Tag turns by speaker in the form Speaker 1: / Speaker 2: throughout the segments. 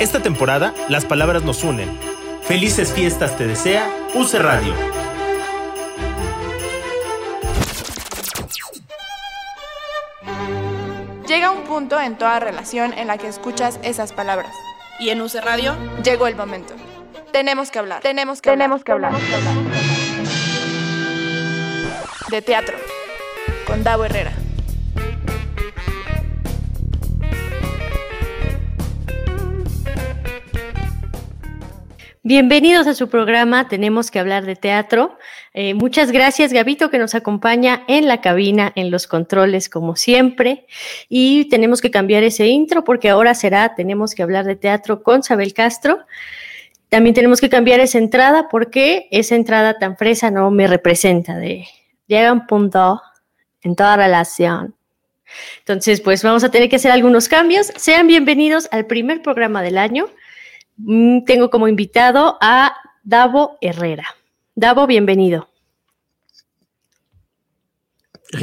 Speaker 1: Esta temporada, las palabras nos unen. Felices fiestas te desea Use Radio.
Speaker 2: Llega un punto en toda relación en la que escuchas esas palabras.
Speaker 3: Y en UC Radio
Speaker 2: llegó el momento. Tenemos que hablar. Tenemos que tenemos Que hablar. De teatro. Con Davo Herrera.
Speaker 4: Bienvenidos a su programa Tenemos que hablar de teatro. Eh, muchas gracias, Gabito, que nos acompaña en la cabina, en los controles, como siempre. Y tenemos que cambiar ese intro porque ahora será Tenemos que hablar de teatro con Sabel Castro. También tenemos que cambiar esa entrada porque esa entrada tan fresa no me representa. De, llega un punto en toda relación. Entonces, pues vamos a tener que hacer algunos cambios. Sean bienvenidos al primer programa del año. Mm, tengo como invitado a Davo Herrera. Davo, bienvenido.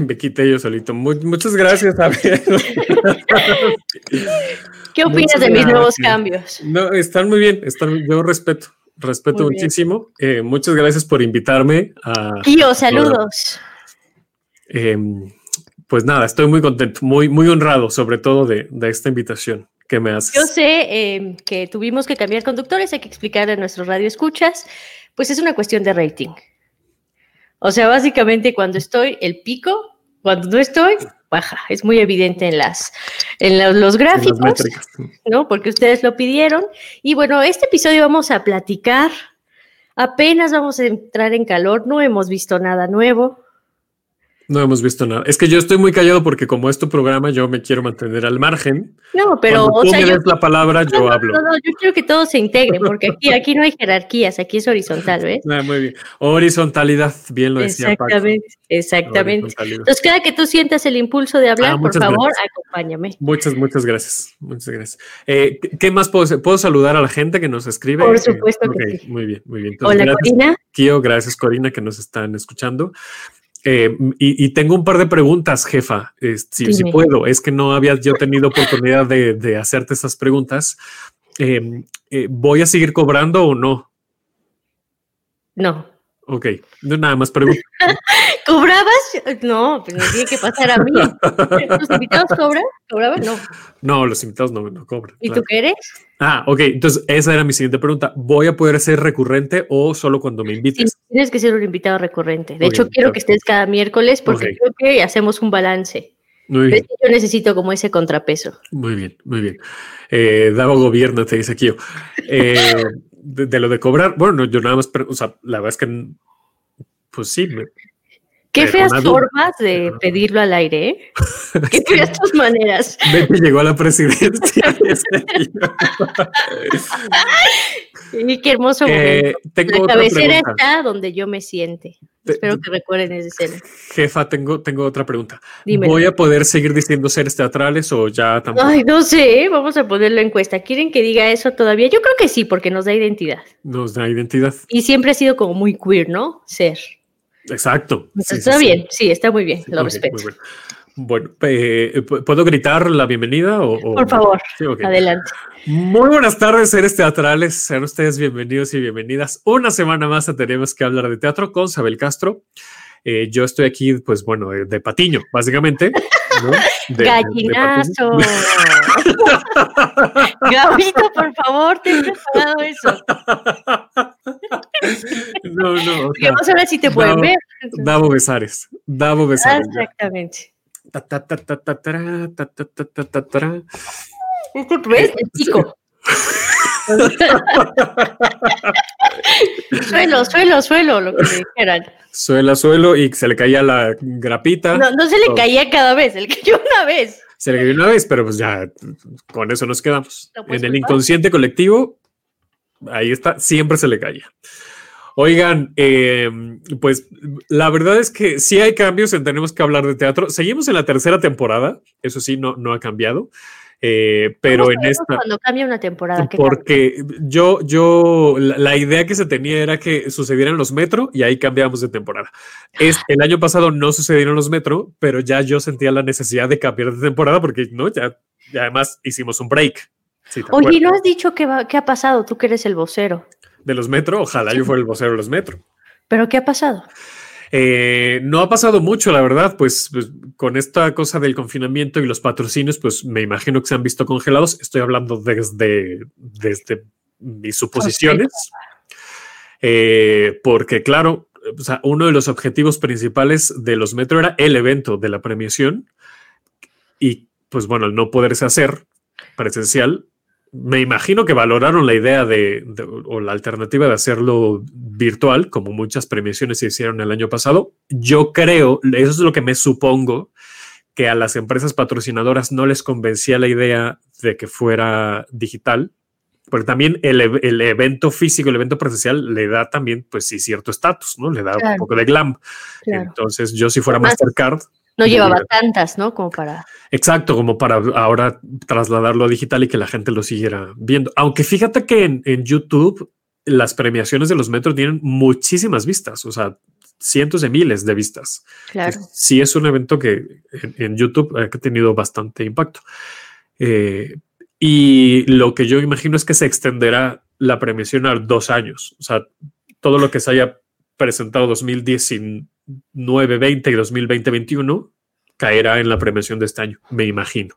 Speaker 5: Me quité yo solito. muchas gracias, Javier.
Speaker 4: ¿Qué opinas de mis nuevos cambios?
Speaker 5: No, están muy bien. Están, yo respeto, respeto muchísimo. Eh, muchas gracias por invitarme a.
Speaker 4: Tío, saludos.
Speaker 5: Em, pues nada, estoy muy contento, muy, muy honrado, sobre todo de esta invitación que me haces.
Speaker 4: Yo sé em, que tuvimos que cambiar conductores, hay que explicar a nuestro radio escuchas, pues es una cuestión de rating. O sea, básicamente cuando estoy, el pico, cuando no estoy, baja. Es muy evidente en las en los, gráficos, ¿no? Porque ustedes lo pidieron. Y bueno, este episodio vamos a platicar. Apenas vamos a entrar en calor, no hemos visto nada nuevo.
Speaker 5: No hemos visto nada. Es que yo estoy muy callado porque como es tu programa, yo me quiero mantener al margen.
Speaker 4: No, pero
Speaker 5: Cuando tú me des la palabra, yo hablo.
Speaker 4: No, yo quiero que todos se integren porque aquí, aquí no hay jerarquías, aquí es horizontal, ¿ves?
Speaker 5: Ah, muy bien. Horizontalidad, bien lo decía
Speaker 4: Exactamente, exactamente. Entonces, cada que tú sientas el impulso de hablar, ah, por favor, acompáñame.
Speaker 5: Muchas, muchas gracias. Muchas gracias. Eh, ¿Qué más puedo ¿Puedo saludar a la gente que nos escribe?
Speaker 4: Por supuesto que sí.
Speaker 5: Muy bien, muy bien.
Speaker 4: Hola, Corina.
Speaker 5: Kio, gracias, Corina, que nos están escuchando. Eh, y, tengo un par de preguntas, jefa, si, puedo. Es que no había yo tenido oportunidad de, hacerte esas preguntas. Eh, eh, ¿Voy a seguir cobrando o no?
Speaker 4: No.
Speaker 5: Ok, no nada más pregunto.
Speaker 4: ¿Cobrabas? No, pues no tiene que pasar a mí. ¿Los invitados cobran? ¿Cobraban? No.
Speaker 5: No, los invitados no, no cobran.
Speaker 4: ¿Y tú qué eres?
Speaker 5: Ah, ok. Entonces, esa era mi siguiente pregunta. ¿Voy a poder ser recurrente o solo cuando me invites?
Speaker 4: tienes que ser un invitado recurrente. De hecho, quiero que estés cada miércoles porque creo que hacemos un balance. Muy bien. Yo necesito como ese contrapeso.
Speaker 5: Muy bien, muy bien. Eh, Davo Gobierno, te dice aquí. Eh, de, lo de cobrar, bueno, yo nada más, o sea, la verdad es que, pues sí.
Speaker 4: Qué feas formas de pedirlo al aire, ¿eh? Qué feas tus maneras.
Speaker 5: Betty llegó a la presidencia.
Speaker 4: y qué hermoso
Speaker 5: eh,
Speaker 4: la cabecera está donde yo me siente. Espero que recuerden esa escena.
Speaker 5: Jefa, tengo, tengo otra pregunta. ¿Voy a poder seguir diciendo seres teatrales o ya tampoco?
Speaker 4: Ay, no sé, vamos a ponerlo en encuesta. ¿Quieren que diga eso todavía? Yo creo que sí, porque nos da identidad.
Speaker 5: Nos da identidad.
Speaker 4: Y siempre ha sido como muy queer, ¿no? Ser.
Speaker 5: Exacto.
Speaker 4: está bien, sí, está muy bien, lo respeto.
Speaker 5: Bueno, eh, ¿puedo gritar la bienvenida? O,
Speaker 4: Por favor, adelante.
Speaker 5: Muy buenas tardes, seres teatrales. Sean ustedes bienvenidos y bienvenidas. Una semana más tenemos que hablar de teatro con Sabel Castro. Eh, yo estoy aquí, pues bueno, de, patiño, básicamente.
Speaker 4: Gallinazo. Gabito, por favor, te he preparado eso.
Speaker 5: no, no.
Speaker 4: Vamos a ver si te pueden ver.
Speaker 5: Davo Besares. Davo Besares.
Speaker 4: Exactamente. Este pues, el chico. suelo, suelo, suelo, lo que dijeran.
Speaker 5: Suela, suelo y se le caía la grapita.
Speaker 4: No, no se le caía cada vez, se le cayó una vez.
Speaker 5: Se le cayó una vez, pero pues ya con eso nos quedamos. en el inconsciente colectivo, ahí está, siempre se le caía. Oigan, eh, pues la verdad es que sí hay cambios en Tenemos que hablar de teatro. Seguimos en la tercera temporada, eso sí, no, no ha cambiado. Eh, pero en esta.
Speaker 4: Cuando cambia una temporada.
Speaker 5: Porque yo, yo, la, idea que se tenía era que sucedieran los metro y ahí cambiamos de temporada. Es, el año pasado no sucedieron los metro, pero ya yo sentía la necesidad de cambiar de temporada porque no, ya, ya además hicimos un break.
Speaker 4: Oye, ¿no has dicho qué, qué ha pasado? Tú que eres el vocero.
Speaker 5: De los metro, ojalá yo fuera el vocero de los metro.
Speaker 4: ¿Pero qué ha pasado?
Speaker 5: Eh, no ha pasado mucho, la verdad, pues, pues, con esta cosa del confinamiento y los patrocinios, pues me imagino que se han visto congelados. Estoy hablando desde, desde mis suposiciones, eh, porque claro, uno de los objetivos principales de los Metro era el evento de la premiación. Y pues bueno, al no poderse hacer presencial, me imagino que valoraron la idea de, o la alternativa de hacerlo virtual, como muchas premiaciones se hicieron el año pasado. Yo creo, eso es lo que me supongo, que a las empresas patrocinadoras no les convencía la idea de que fuera digital, porque también el, evento físico, el evento presencial le da también, pues sí, cierto estatus, ¿no? Le da un poco de glam. Entonces, yo si fuera Mastercard,
Speaker 4: no llevaba tantas, ¿no? Como para.
Speaker 5: Exacto, como para ahora trasladarlo a digital y que la gente lo siguiera viendo. Aunque fíjate que en, YouTube las premiaciones de los metros tienen muchísimas vistas, o sea, cientos de miles de vistas.
Speaker 4: Claro.
Speaker 5: sí es un evento que en, YouTube ha tenido bastante impacto. Eh, y lo que yo imagino es que se extenderá la premiación a dos años. O sea, todo lo que se haya presentado 2019 2020 y 2020-21 caerá en la premiación de este año, me imagino.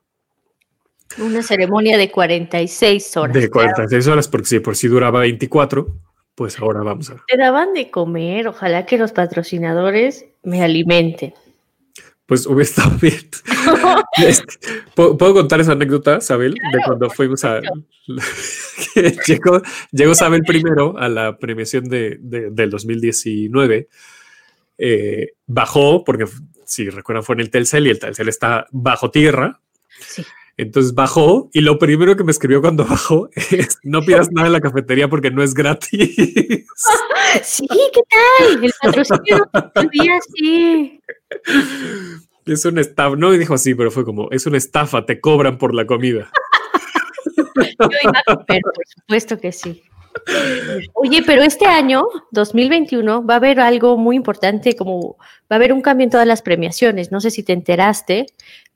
Speaker 4: Una ceremonia de 46 horas.
Speaker 5: De 46 horas, porque si por si duraba 24, pues ahora vamos a.
Speaker 4: Te daban de comer, ojalá que los patrocinadores me alimenten.
Speaker 5: Pues hubiera estado bien. Este, ¿Puedo, contar esa anécdota, Sabel? de cuando fuimos a. llegó, llegó Sabel primero a la premiación de, del 2019 eh, bajó, porque si recuerdan fue en el Telcel y el Telcel está bajo tierra. Entonces bajó y lo primero que me escribió cuando bajó es no pidas nada en la cafetería porque no es gratis.
Speaker 4: Sí, ¿qué tal? El patrocinio día sí.
Speaker 5: Es una estafa, no dijo así, pero fue como, es una estafa, te cobran por la comida.
Speaker 4: Yo iba a comer, por supuesto que sí. Oye, pero este año, 2021, va a haber algo muy importante, como va a haber un cambio en todas las premiaciones. No sé si te enteraste,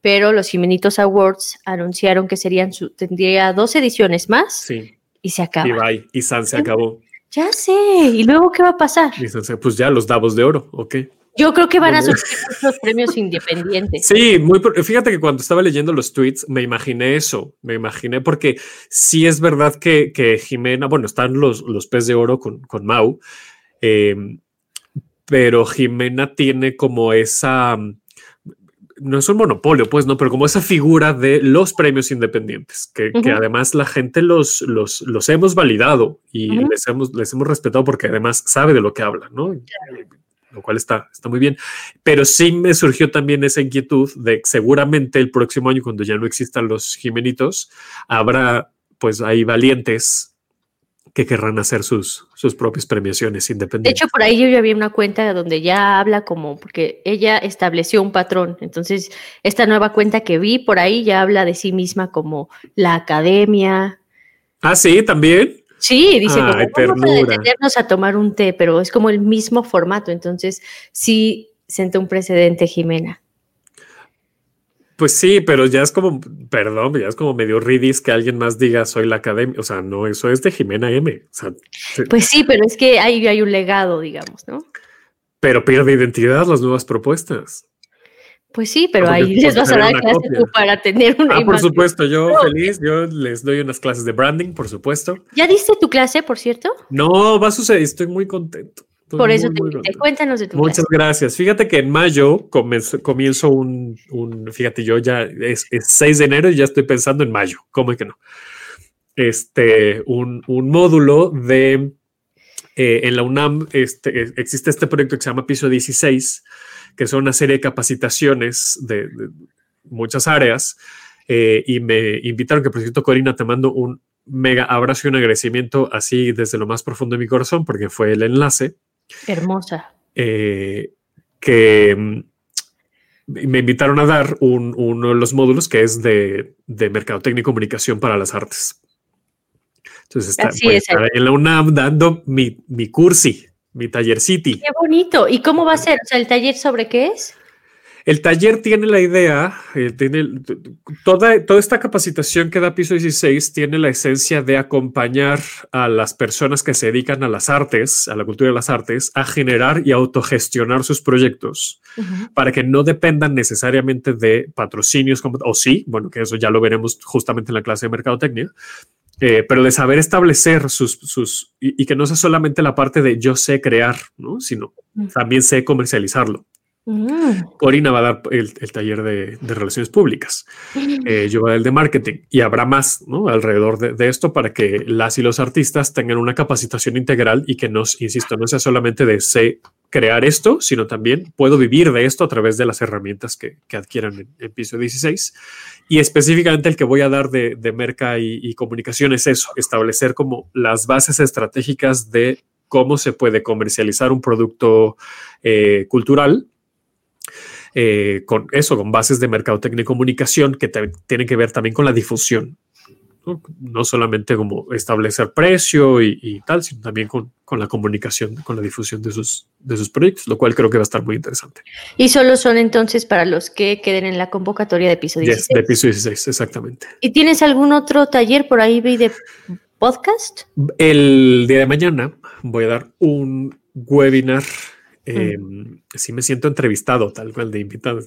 Speaker 4: pero los Jimenitos Awards anunciaron que serían su, tendría dos ediciones más.
Speaker 5: Sí.
Speaker 4: Y se acaba.
Speaker 5: Y bye. Y San se acabó.
Speaker 4: Ya sé. ¿Y luego qué va a pasar?
Speaker 5: pues ya los Davos de oro, ok.
Speaker 4: Yo creo que van a surgir muchos premios independientes.
Speaker 5: Sí, muy fíjate que cuando estaba leyendo los tweets me imaginé eso, me imaginé porque sí es verdad que, Jimena, bueno, están los, los pez de oro con, con Mau, em, pero Jimena tiene como esa, no es un monopolio, pues no, pero como esa figura de los premios independientes, que, además la gente los, los, los hemos validado y les, hemos, les hemos respetado porque además sabe de lo que habla, ¿no? Lo cual está, está muy bien. Pero sí me surgió también esa inquietud de que seguramente el próximo año, cuando ya no existan los Jimenitos, habrá pues ahí valientes que querrán hacer sus, sus propias premiaciones independientes.
Speaker 4: De hecho, por ahí yo ya vi una cuenta donde ya habla como, porque ella estableció un patrón. Entonces, esta nueva cuenta que vi por ahí ya habla de sí misma como la academia.
Speaker 5: Ah, sí, también.
Speaker 4: Sí, dice, como, vamos a detenernos a tomar un té, pero es como el mismo formato, entonces sí sentó un precedente, Jimena.
Speaker 5: Pues sí, pero ya es como, perdón, ya es como medio ridis que alguien más diga soy la academia. O sea, no, eso es de Jimena M.
Speaker 4: pues sí, pero es que hay, hay un legado, digamos, ¿no?
Speaker 5: Pero pierde identidad las nuevas propuestas.
Speaker 4: Pues sí, pero ahí les vas a dar clases para tener una.
Speaker 5: Ah, por supuesto, yo feliz, yo les doy unas clases de branding, por supuesto.
Speaker 4: ¿Ya diste tu clase, por cierto?
Speaker 5: No, va a suceder, estoy muy contento.
Speaker 4: por eso te, cuéntanos de tu
Speaker 5: Muchas gracias. Fíjate que en mayo comienzo, un, fíjate, yo ya es, 6 de enero y ya estoy pensando en mayo, ¿cómo es que no? Este, un, módulo de, eh, en la UNAM, este, existe este proyecto que se llama Piso 16 que son una serie de capacitaciones de, muchas áreas. Eh, y me invitaron que, por cierto, Corina, te mando un mega abrazo y un agradecimiento así desde lo más profundo de mi corazón, porque fue el enlace.
Speaker 4: Hermosa.
Speaker 5: Eh, que mm, me invitaron a dar uno de los módulos que es de, de Mercadotecnia y Comunicación para las Artes. Entonces, está, en la UNAM dando mi, mi cursi mi taller City.
Speaker 4: Qué bonito. ¿Y cómo va a ser? O sea, ¿el taller sobre qué es?
Speaker 5: El taller tiene la idea, eh, tiene toda, toda esta capacitación que da Piso 16 tiene la esencia de acompañar a las personas que se dedican a las artes, a la cultura de las artes, a generar y autogestionar sus proyectos para que no dependan necesariamente de patrocinios, como, o sí, bueno, que eso ya lo veremos justamente en la clase de mercadotecnia, eh, pero de saber establecer sus, sus y, que no sea solamente la parte de yo sé crear, ¿no? sino también sé comercializarlo. Mm. Corina va a dar el, taller de, relaciones públicas. Eh, yo voy a el de marketing y habrá más ¿no? alrededor de, esto para que las y los artistas tengan una capacitación integral y que nos, insisto, no sea solamente de sé crear esto, sino también puedo vivir de esto a través de las herramientas que, adquieran en, piso 16. Y específicamente el que voy a dar de, de merca y, comunicación es eso, establecer como las bases estratégicas de cómo se puede comercializar un producto eh, cultural eh, con eso, con bases de mercadotecnia y comunicación que tienen que ver también con la difusión. ¿No? solamente como establecer precio y, tal, sino también con, la comunicación, con la difusión de sus, de sus proyectos, lo cual creo que va a estar muy interesante.
Speaker 4: Y solo son entonces para los que queden en la convocatoria de piso 16.
Speaker 5: de piso 16, exactamente.
Speaker 4: ¿Y tienes algún otro taller por ahí de podcast?
Speaker 5: El día de mañana voy a dar un webinar eh, sí me siento entrevistado, tal cual de invitados.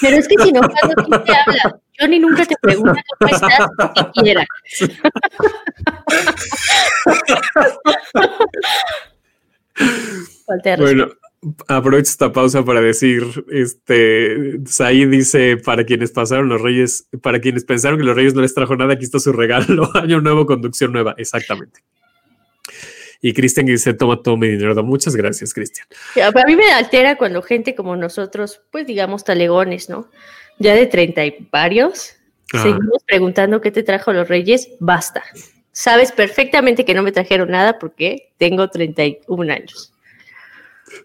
Speaker 4: Pero es que si no, ¿quién te habla? Yo ni nunca te pregunto cómo estás, siquiera.
Speaker 5: bueno, aprovecho esta pausa para decir, este, Said dice, para quienes pasaron los reyes, para quienes pensaron que los reyes no les trajo nada, aquí está su regalo, año nuevo, conducción nueva, exactamente. Y Cristian dice, toma todo mi dinero. Muchas gracias, Cristian.
Speaker 4: A mí me altera cuando gente como nosotros, pues digamos talegones, ¿no? Ya de treinta y varios, seguimos preguntando qué te trajo los reyes. Basta. Sabes perfectamente que no me trajeron nada porque tengo 31 años.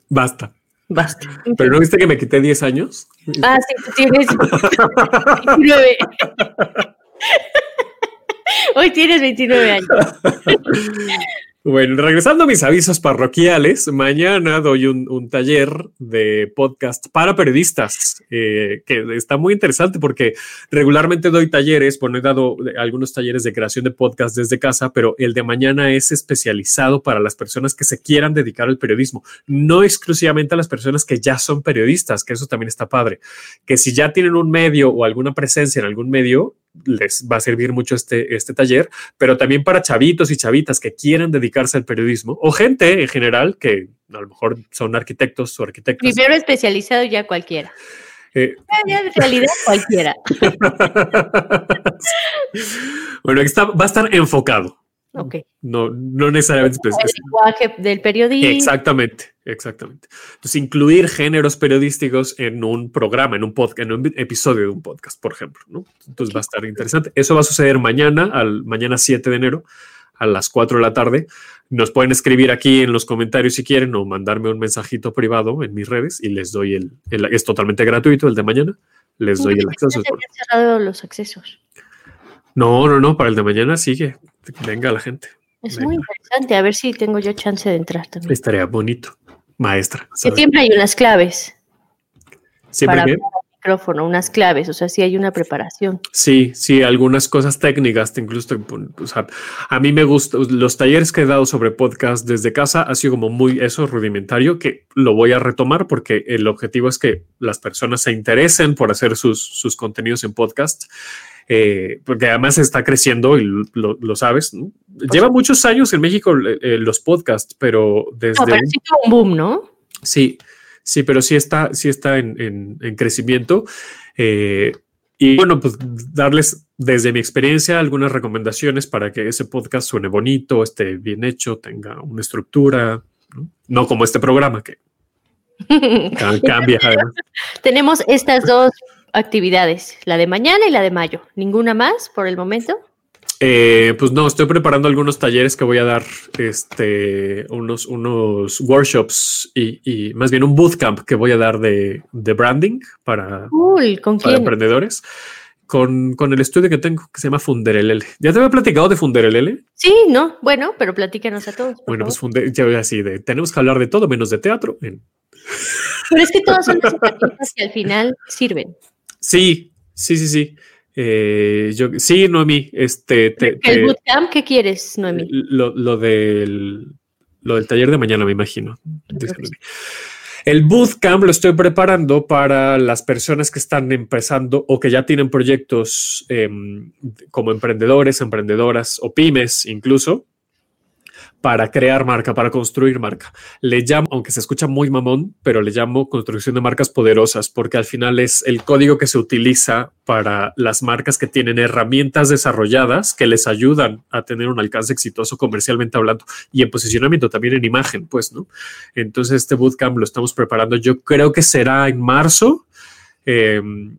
Speaker 5: Basta.
Speaker 4: Basta.
Speaker 5: ¿Pero no viste que me quité 10 años?
Speaker 4: Ah, sí, tú tienes 29. Hoy tienes 29 años.
Speaker 5: Bueno, regresando a mis avisos parroquiales, mañana doy un, taller de podcast para periodistas, eh, que está muy interesante porque regularmente doy talleres, bueno, he dado algunos talleres de creación de podcast desde casa, pero el de mañana es especializado para las personas que se quieran dedicar al periodismo, no exclusivamente a las personas que ya son periodistas, que eso también está padre, que si ya tienen un medio o alguna presencia en algún medio, les va a servir mucho este, este taller, pero también para chavitos y chavitas que quieran dedicarse al periodismo o gente en general que a lo mejor son arquitectos o arquitectas.
Speaker 4: Primero especializado ya cualquiera. Eh, en realidad cualquiera.
Speaker 5: bueno, está, va a estar enfocado. No, no necesariamente
Speaker 4: El lenguaje del periodismo.
Speaker 5: Exactamente, exactamente. Entonces, incluir géneros periodísticos en un programa, en un podcast, en un episodio de un podcast, por ejemplo, ¿no? Entonces va a estar interesante. Eso va a suceder mañana, al mañana 7 de enero, a las 4 de la tarde. Nos pueden escribir aquí en los comentarios si quieren o mandarme un mensajito privado en mis redes y les doy el, es totalmente gratuito el de mañana. Les doy el acceso.
Speaker 4: cerrado los accesos.
Speaker 5: No, no, no, para el de mañana sigue. Venga la gente.
Speaker 4: Es muy interesante, a ver si tengo yo chance de entrar también.
Speaker 5: Estaría bonito, maestra.
Speaker 4: Que siempre hay unas claves.
Speaker 5: Siempre para
Speaker 4: micrófono, unas claves, o sea, sí hay una preparación.
Speaker 5: Sí, sí, algunas cosas técnicas, incluso, o sea, a mí me gusta, los talleres que he dado sobre podcast desde casa ha sido como muy eso, rudimentario, que lo voy a retomar porque el objetivo es que las personas se interesen por hacer sus, sus contenidos en podcast eh, porque además está creciendo y lo, sabes. Lleva muchos años en México eh, eh, los podcasts, pero desde...
Speaker 4: pero sí un boom, ¿no?
Speaker 5: Sí, sí, pero sí está, sí está en, crecimiento. y bueno, pues darles desde mi experiencia algunas recomendaciones para que ese podcast suene bonito, esté bien hecho, tenga una estructura, no, como este programa que cambia.
Speaker 4: Tenemos estas dos actividades, la de mañana y la de mayo. ¿Ninguna más por el momento?
Speaker 5: Eh, pues no, estoy preparando algunos talleres que voy a dar, este, unos, unos workshops y, más bien un bootcamp que voy a dar de, branding para,
Speaker 4: ¿con
Speaker 5: emprendedores. Con, el estudio que tengo que se llama Funderelele. ¿Ya te había platicado de Funderelele?
Speaker 4: Sí, no, bueno, pero platícanos a todos.
Speaker 5: Bueno, pues Funde, ya así de, tenemos que hablar de todo menos de teatro.
Speaker 4: Pero es que todas son herramientas que al final sirven.
Speaker 5: Sí, sí, sí, sí. Eh, yo, sí, Noemi, este...
Speaker 4: ¿El bootcamp qué quieres, Noemi?
Speaker 5: Lo, lo, del, lo del taller de mañana, me imagino. El bootcamp lo estoy preparando para las personas que están empezando o que ya tienen proyectos em, como emprendedores, emprendedoras o pymes incluso, para crear marca, para construir marca. Le llamo, aunque se escucha muy mamón, pero le llamo construcción de marcas poderosas, porque al final es el código que se utiliza para las marcas que tienen herramientas desarrolladas que les ayudan a tener un alcance exitoso comercialmente hablando y en posicionamiento también en imagen, pues, ¿no? Entonces, este bootcamp lo estamos preparando. Yo creo que será en marzo. Em,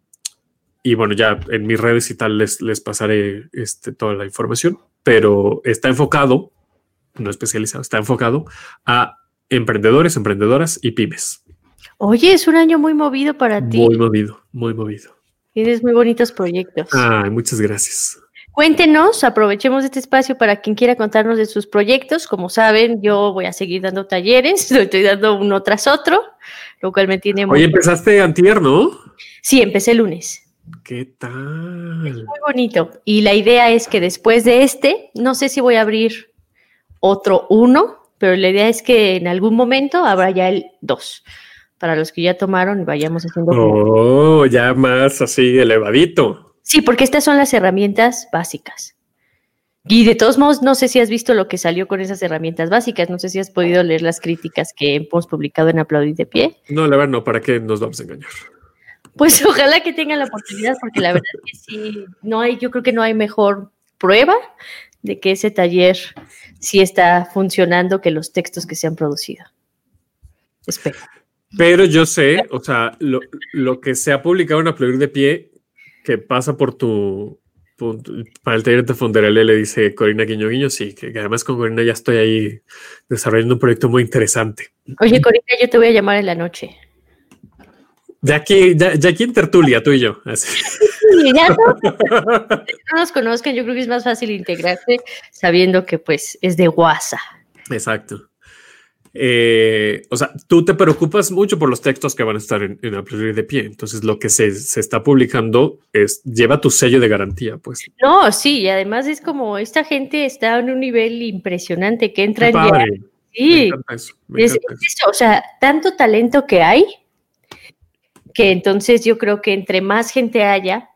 Speaker 5: y bueno, ya en mis redes y tal les, les pasaré este, toda la información, pero está enfocado no especializado, está enfocado a emprendedores, emprendedoras y pymes.
Speaker 4: Oye, es un año muy movido para ti.
Speaker 5: Muy movido, muy movido.
Speaker 4: Tienes muy bonitos proyectos.
Speaker 5: Ay, muchas gracias.
Speaker 4: Cuéntenos, aprovechemos este espacio para quien quiera contarnos de sus proyectos. Como saben, yo voy a seguir dando talleres, lo estoy dando uno tras otro, lo cual me tiene
Speaker 5: muy... Oye, empezaste antier, ¿no?
Speaker 4: Sí, empecé el lunes.
Speaker 5: ¿Qué tal?
Speaker 4: muy bonito. Y la idea es que después de este, no sé si voy a abrir otro uno, pero la idea es que en algún momento habrá ya el dos. Para los que ya tomaron, vayamos haciendo.
Speaker 5: Oh, ya más así elevadito.
Speaker 4: Sí, porque estas son las herramientas básicas. Y de todos modos, no sé si has visto lo que salió con esas herramientas básicas. No sé si has podido leer las críticas que hemos publicado en Aplaudir de Pie.
Speaker 5: No, la verdad, no. ¿Para qué nos vamos a engañar?
Speaker 4: Pues ojalá que tengan la oportunidad, porque la verdad es que sí, no hay, yo creo que no hay mejor prueba de que ese taller sí está funcionando que los textos que se han producido. Espero.
Speaker 5: Pero yo sé, o sea, lo, que se ha publicado en Aplaudir de Pie, que pasa por tu, para el taller de Fonderale, le dice Corina Guiño Guiño, sí, que, además con Corina ya estoy ahí desarrollando un proyecto muy interesante.
Speaker 4: Oye, Corina, yo te voy a llamar en la noche.
Speaker 5: De aquí, ya, aquí en tertulia, tú y yo. Así.
Speaker 4: ya no, nos conozcan, yo creo que es más fácil integrarse sabiendo que pues es de WhatsApp.
Speaker 5: Exacto. Eh, o sea, tú te preocupas mucho por los textos que van a estar en, en de pie. Entonces, lo que se, se, está publicando es lleva tu sello de garantía, pues.
Speaker 4: No, sí, y además es como esta gente está en un nivel impresionante que entra en. Sí, es, eso. O sea, tanto talento que hay que entonces yo creo que entre más gente haya,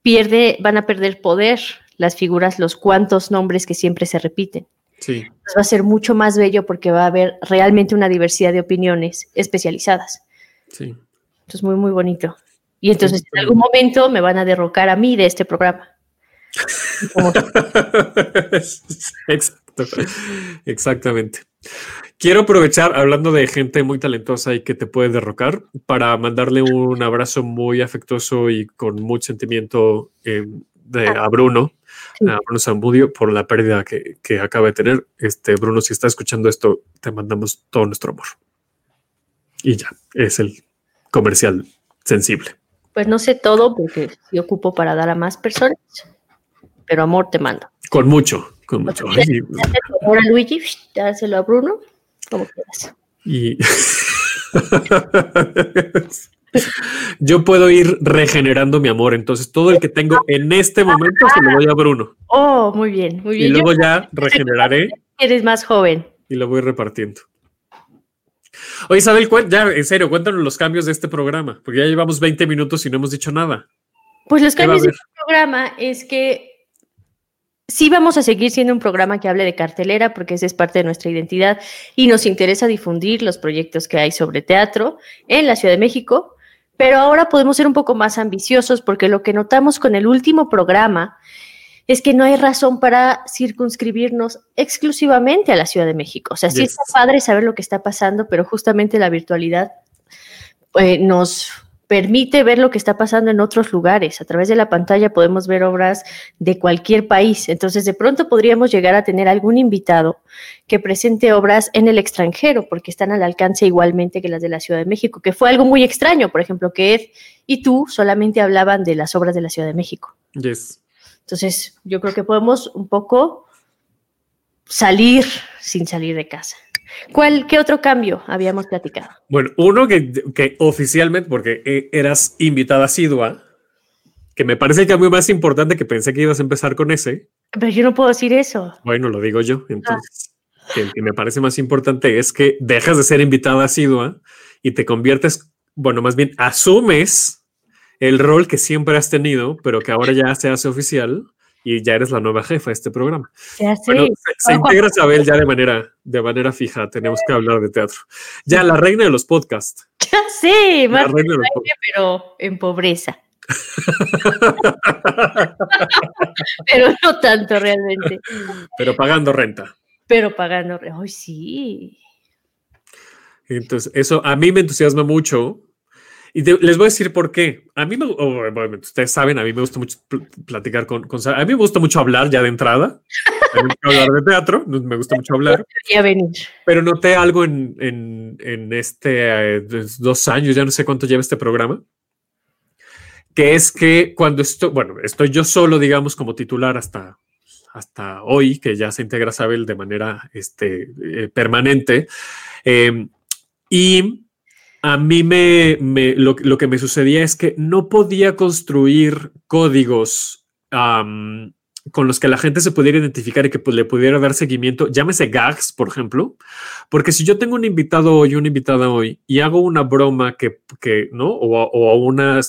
Speaker 4: pierde, van a perder poder las figuras, los cuantos nombres que siempre se repiten.
Speaker 5: Sí.
Speaker 4: va a ser mucho más bello porque va a haber realmente una diversidad de opiniones especializadas.
Speaker 5: Sí.
Speaker 4: Entonces, muy, muy bonito. Y entonces, en algún momento me van a derrocar a mí de este programa.
Speaker 5: Exacto. Exactamente. Quiero aprovechar, hablando de gente muy talentosa y que te puede derrocar, para mandarle un abrazo muy afectuoso y con mucho sentimiento eh, de, ah. a Bruno, a Bruno Zambudio, por la pérdida que, que, acaba de tener. Este, Bruno, si está escuchando esto, te mandamos todo nuestro amor. Y ya, es el comercial sensible.
Speaker 4: Pues no sé todo porque sí ocupo para dar a más personas, pero amor te mando.
Speaker 5: Con mucho, con mucho.
Speaker 4: Ahora Luigi, dáselo a Bruno como quieras.
Speaker 5: Y yo puedo ir regenerando mi amor. Entonces, todo el que tengo en este momento se lo doy a Bruno.
Speaker 4: Oh, muy bien, muy bien.
Speaker 5: Y luego ya regeneraré.
Speaker 4: Eres más joven.
Speaker 5: Y lo voy repartiendo. Oye, Isabel, ya, en serio, cuéntanos los cambios de este programa, porque ya llevamos 20 minutos y no hemos dicho nada.
Speaker 4: Pues los cambios de este programa es que Sí vamos a seguir siendo un programa que hable de cartelera porque esa es parte de nuestra identidad y nos interesa difundir los proyectos que hay sobre teatro en la Ciudad de México, pero ahora podemos ser un poco más ambiciosos porque lo que notamos con el último programa es que no hay razón para circunscribirnos exclusivamente a la Ciudad de México. O sea, sí está padre saber lo que está pasando, pero justamente la virtualidad eh, nos permite ver lo que está pasando en otros lugares. A través de la pantalla podemos ver obras de cualquier país. Entonces, de pronto podríamos llegar a tener algún invitado que presente obras en el extranjero, porque están al alcance igualmente que las de la Ciudad de México, que fue algo muy extraño. Por ejemplo, que Ed y tú solamente hablaban de las obras de la Ciudad de México.
Speaker 5: Yes.
Speaker 4: Entonces, yo creo que podemos un poco salir sin salir de casa. ¿Cuál, ¿Qué otro cambio habíamos platicado?
Speaker 5: Bueno, uno que, que oficialmente, porque eh, eras invitada asidua, que me parece el cambio más importante que pensé que ibas a empezar con ese.
Speaker 4: Pero yo no puedo decir eso.
Speaker 5: Bueno, lo digo yo. Entonces, el que me parece más importante es que dejas de ser invitada asidua y te conviertes, bueno, más bien asumes el rol que siempre has tenido, pero que ahora ya se hace oficial y ya eres la nueva jefa de este programa.
Speaker 4: Ya sé.
Speaker 5: se, integra Isabel ya de manera, de manera fija. Tenemos que hablar de teatro. Ya la reina de los podcasts.
Speaker 4: Ya sé, más pero en pobreza. pero no tanto realmente.
Speaker 5: Pero pagando renta.
Speaker 4: Pero pagando renta. Ay, sí.
Speaker 5: Entonces, eso a mí me entusiasma mucho y les voy a decir por qué. A mí, me, ustedes saben, a mí me gusta mucho platicar con, con, A mí me gusta mucho hablar ya de entrada. hablar de teatro, me gusta mucho hablar. Pero noté algo en, en, en este eh, dos años, ya no sé cuánto lleva este programa, que es que cuando estoy, bueno, estoy yo solo, digamos, como titular hasta, hasta hoy, que ya se integra Sabel de manera este, eh, permanente. Eh, y a mí me, lo, que me sucedía es que no podía construir códigos con los que la gente se pudiera identificar y que pues, le pudiera dar seguimiento, llámese gags, por ejemplo, porque si yo tengo un invitado hoy, una invitada hoy, y hago una broma que, ¿no? O, un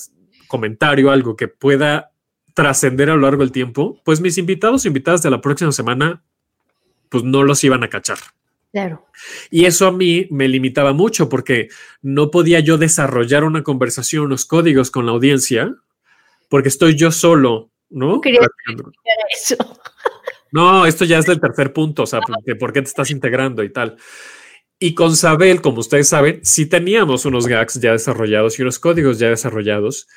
Speaker 5: comentario, algo que pueda trascender a lo largo del tiempo, pues mis invitados o invitadas de la próxima semana, pues no los iban a cachar.
Speaker 4: Claro.
Speaker 5: Y eso a mí me limitaba mucho porque no podía yo desarrollar una conversación, unos códigos con la audiencia, porque estoy yo solo, ¿no?
Speaker 4: eso.
Speaker 5: No, esto ya es del tercer punto, o sea, por qué te estás integrando y tal. Y con Sabel, como ustedes saben, sí teníamos unos gags ya desarrollados y unos códigos ya desarrollados,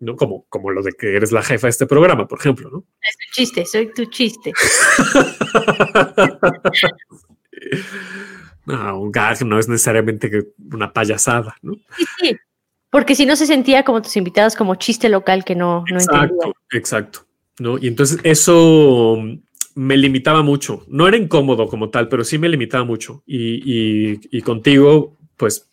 Speaker 5: ¿no? Como, como lo de que eres la jefa de este programa, por ejemplo, ¿no?
Speaker 4: Es tu chiste, soy tu chiste.
Speaker 5: No, un gag no es necesariamente una payasada, ¿no?
Speaker 4: Sí, sí. Porque si no se sentía como tus invitados como chiste local que no, no
Speaker 5: Exacto, exacto. ¿no? Y entonces eso me limitaba mucho. No era incómodo como tal, pero sí me limitaba mucho. Y, y contigo, pues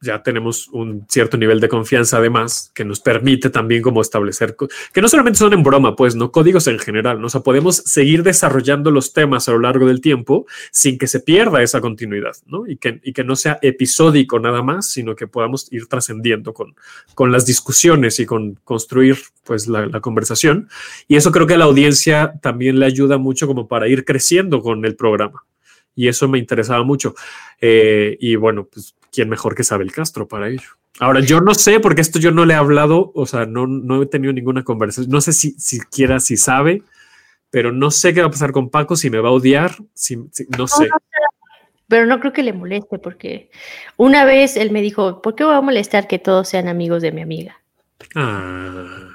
Speaker 5: ya tenemos un cierto nivel de confianza además que nos permite también como establecer que no solamente son en broma, pues no códigos en general, ¿no? o podemos seguir desarrollando los temas a lo largo del tiempo sin que se pierda esa continuidad, ¿no? Y que, y que no sea episódico nada más, sino que podamos ir trascendiendo con, con las discusiones y con construir pues la, la conversación. Y eso creo que a la audiencia también le ayuda mucho como para ir creciendo con el programa y eso me interesaba mucho. Eh, y bueno, pues, ¿quién mejor que Sabel Castro para ello? Ahora, yo no sé, porque esto yo no le he hablado, o sea, no, no he tenido ninguna conversación, no sé si siquiera si sabe, pero no sé qué va a pasar con Paco, si me va a odiar, si, no sé.
Speaker 4: pero no creo que le moleste, porque una vez él me dijo, ¿por qué voy a molestar que todos sean amigos de mi amiga?
Speaker 5: Ah.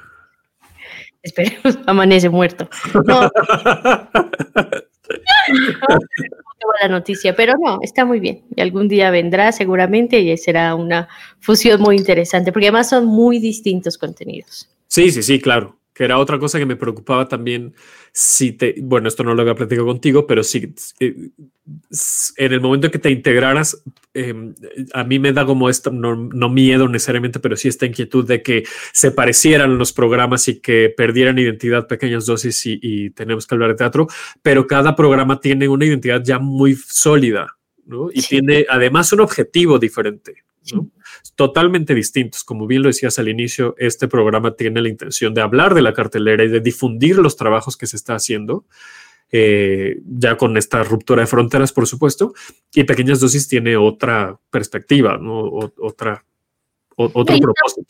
Speaker 4: Esperemos, amanece muerto. No. la noticia, pero no, está muy bien. Y algún día vendrá seguramente y será una fusión muy interesante, porque además son muy distintos contenidos.
Speaker 5: Sí, sí, sí, claro que era otra cosa que me preocupaba también si te, bueno, esto no lo había platicado contigo, pero si eh, en el momento que te integraras, em, a mí me da como esto, no, miedo necesariamente, pero sí esta inquietud de que se parecieran los programas y que perdieran identidad pequeñas dosis y, tenemos que hablar de teatro, pero cada programa tiene una identidad ya muy sólida, ¿no? Y tiene además un objetivo diferente, ¿no? Totalmente distintos. Como bien lo decías al inicio, este programa tiene la intención de hablar de la cartelera y de difundir los trabajos que se está haciendo. Eh, ya con esta ruptura de fronteras, por supuesto, y Pequeñas Dosis tiene otra perspectiva, ¿no? otra, otro propósito.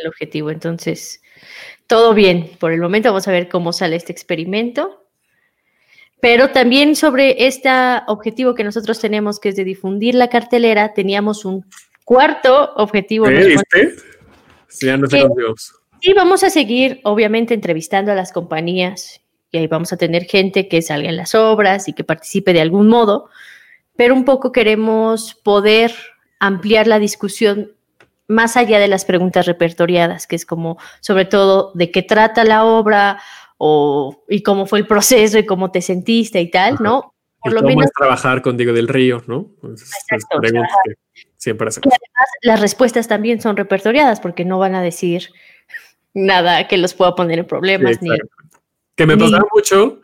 Speaker 4: El objetivo, entonces, todo bien. Por el momento vamos a ver cómo sale este experimento. Pero también sobre este objetivo que nosotros tenemos, que es de difundir la cartelera, teníamos un Cuarto objetivo.
Speaker 5: ¿Eh? Sí, no
Speaker 4: Sí, vamos a seguir, obviamente, entrevistando a las compañías y ahí vamos a tener gente que salga en las obras y que participe de algún modo, pero un poco queremos poder ampliar la discusión más allá de las preguntas repertoriadas, que es como sobre todo de qué trata la obra o, y cómo fue el proceso y cómo te sentiste y tal, ¿no? por
Speaker 5: lo menos trabajar con Diego del Río, ¿no?
Speaker 4: Exacto, siempre hacemos. Y además las respuestas también son repertoriadas porque no van a decir nada que los pueda poner en problemas. ni,
Speaker 5: que me pasaba mucho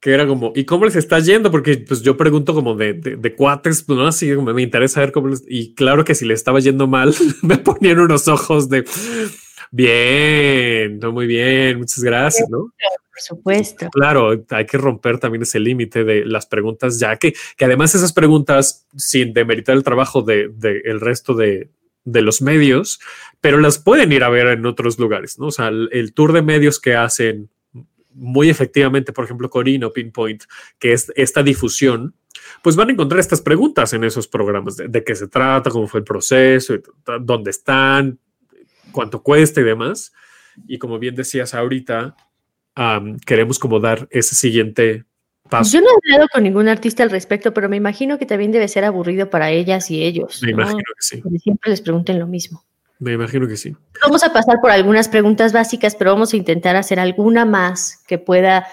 Speaker 5: que era como, ¿y cómo les está yendo? Porque pues yo pregunto como de, de, cuates, pues no, así como me interesa ver cómo les, y claro que si le estaba yendo mal, me ponían unos ojos de, bien, no muy bien, muchas gracias, ¿no?
Speaker 4: Por supuesto.
Speaker 5: Claro, hay que romper también ese límite de las preguntas, ya que, que además esas preguntas, sin demeritar el trabajo de, de resto de, de los medios, pero las pueden ir a ver en otros lugares, ¿no? O sea, el tour de medios que hacen muy efectivamente, por ejemplo, Corino Pinpoint, que es esta difusión, pues van a encontrar estas preguntas en esos programas, de, qué se trata, cómo fue el proceso, dónde están, cuánto cuesta y demás. Y como bien decías ahorita, queremos como dar ese siguiente paso.
Speaker 4: Yo no he hablado con ningún artista al respecto, pero me imagino que también debe ser aburrido para ellas y ellos.
Speaker 5: Me imagino que sí.
Speaker 4: Porque siempre les pregunten lo mismo.
Speaker 5: Me imagino que sí.
Speaker 4: Vamos a pasar por algunas preguntas básicas, pero vamos a intentar hacer alguna más que pueda,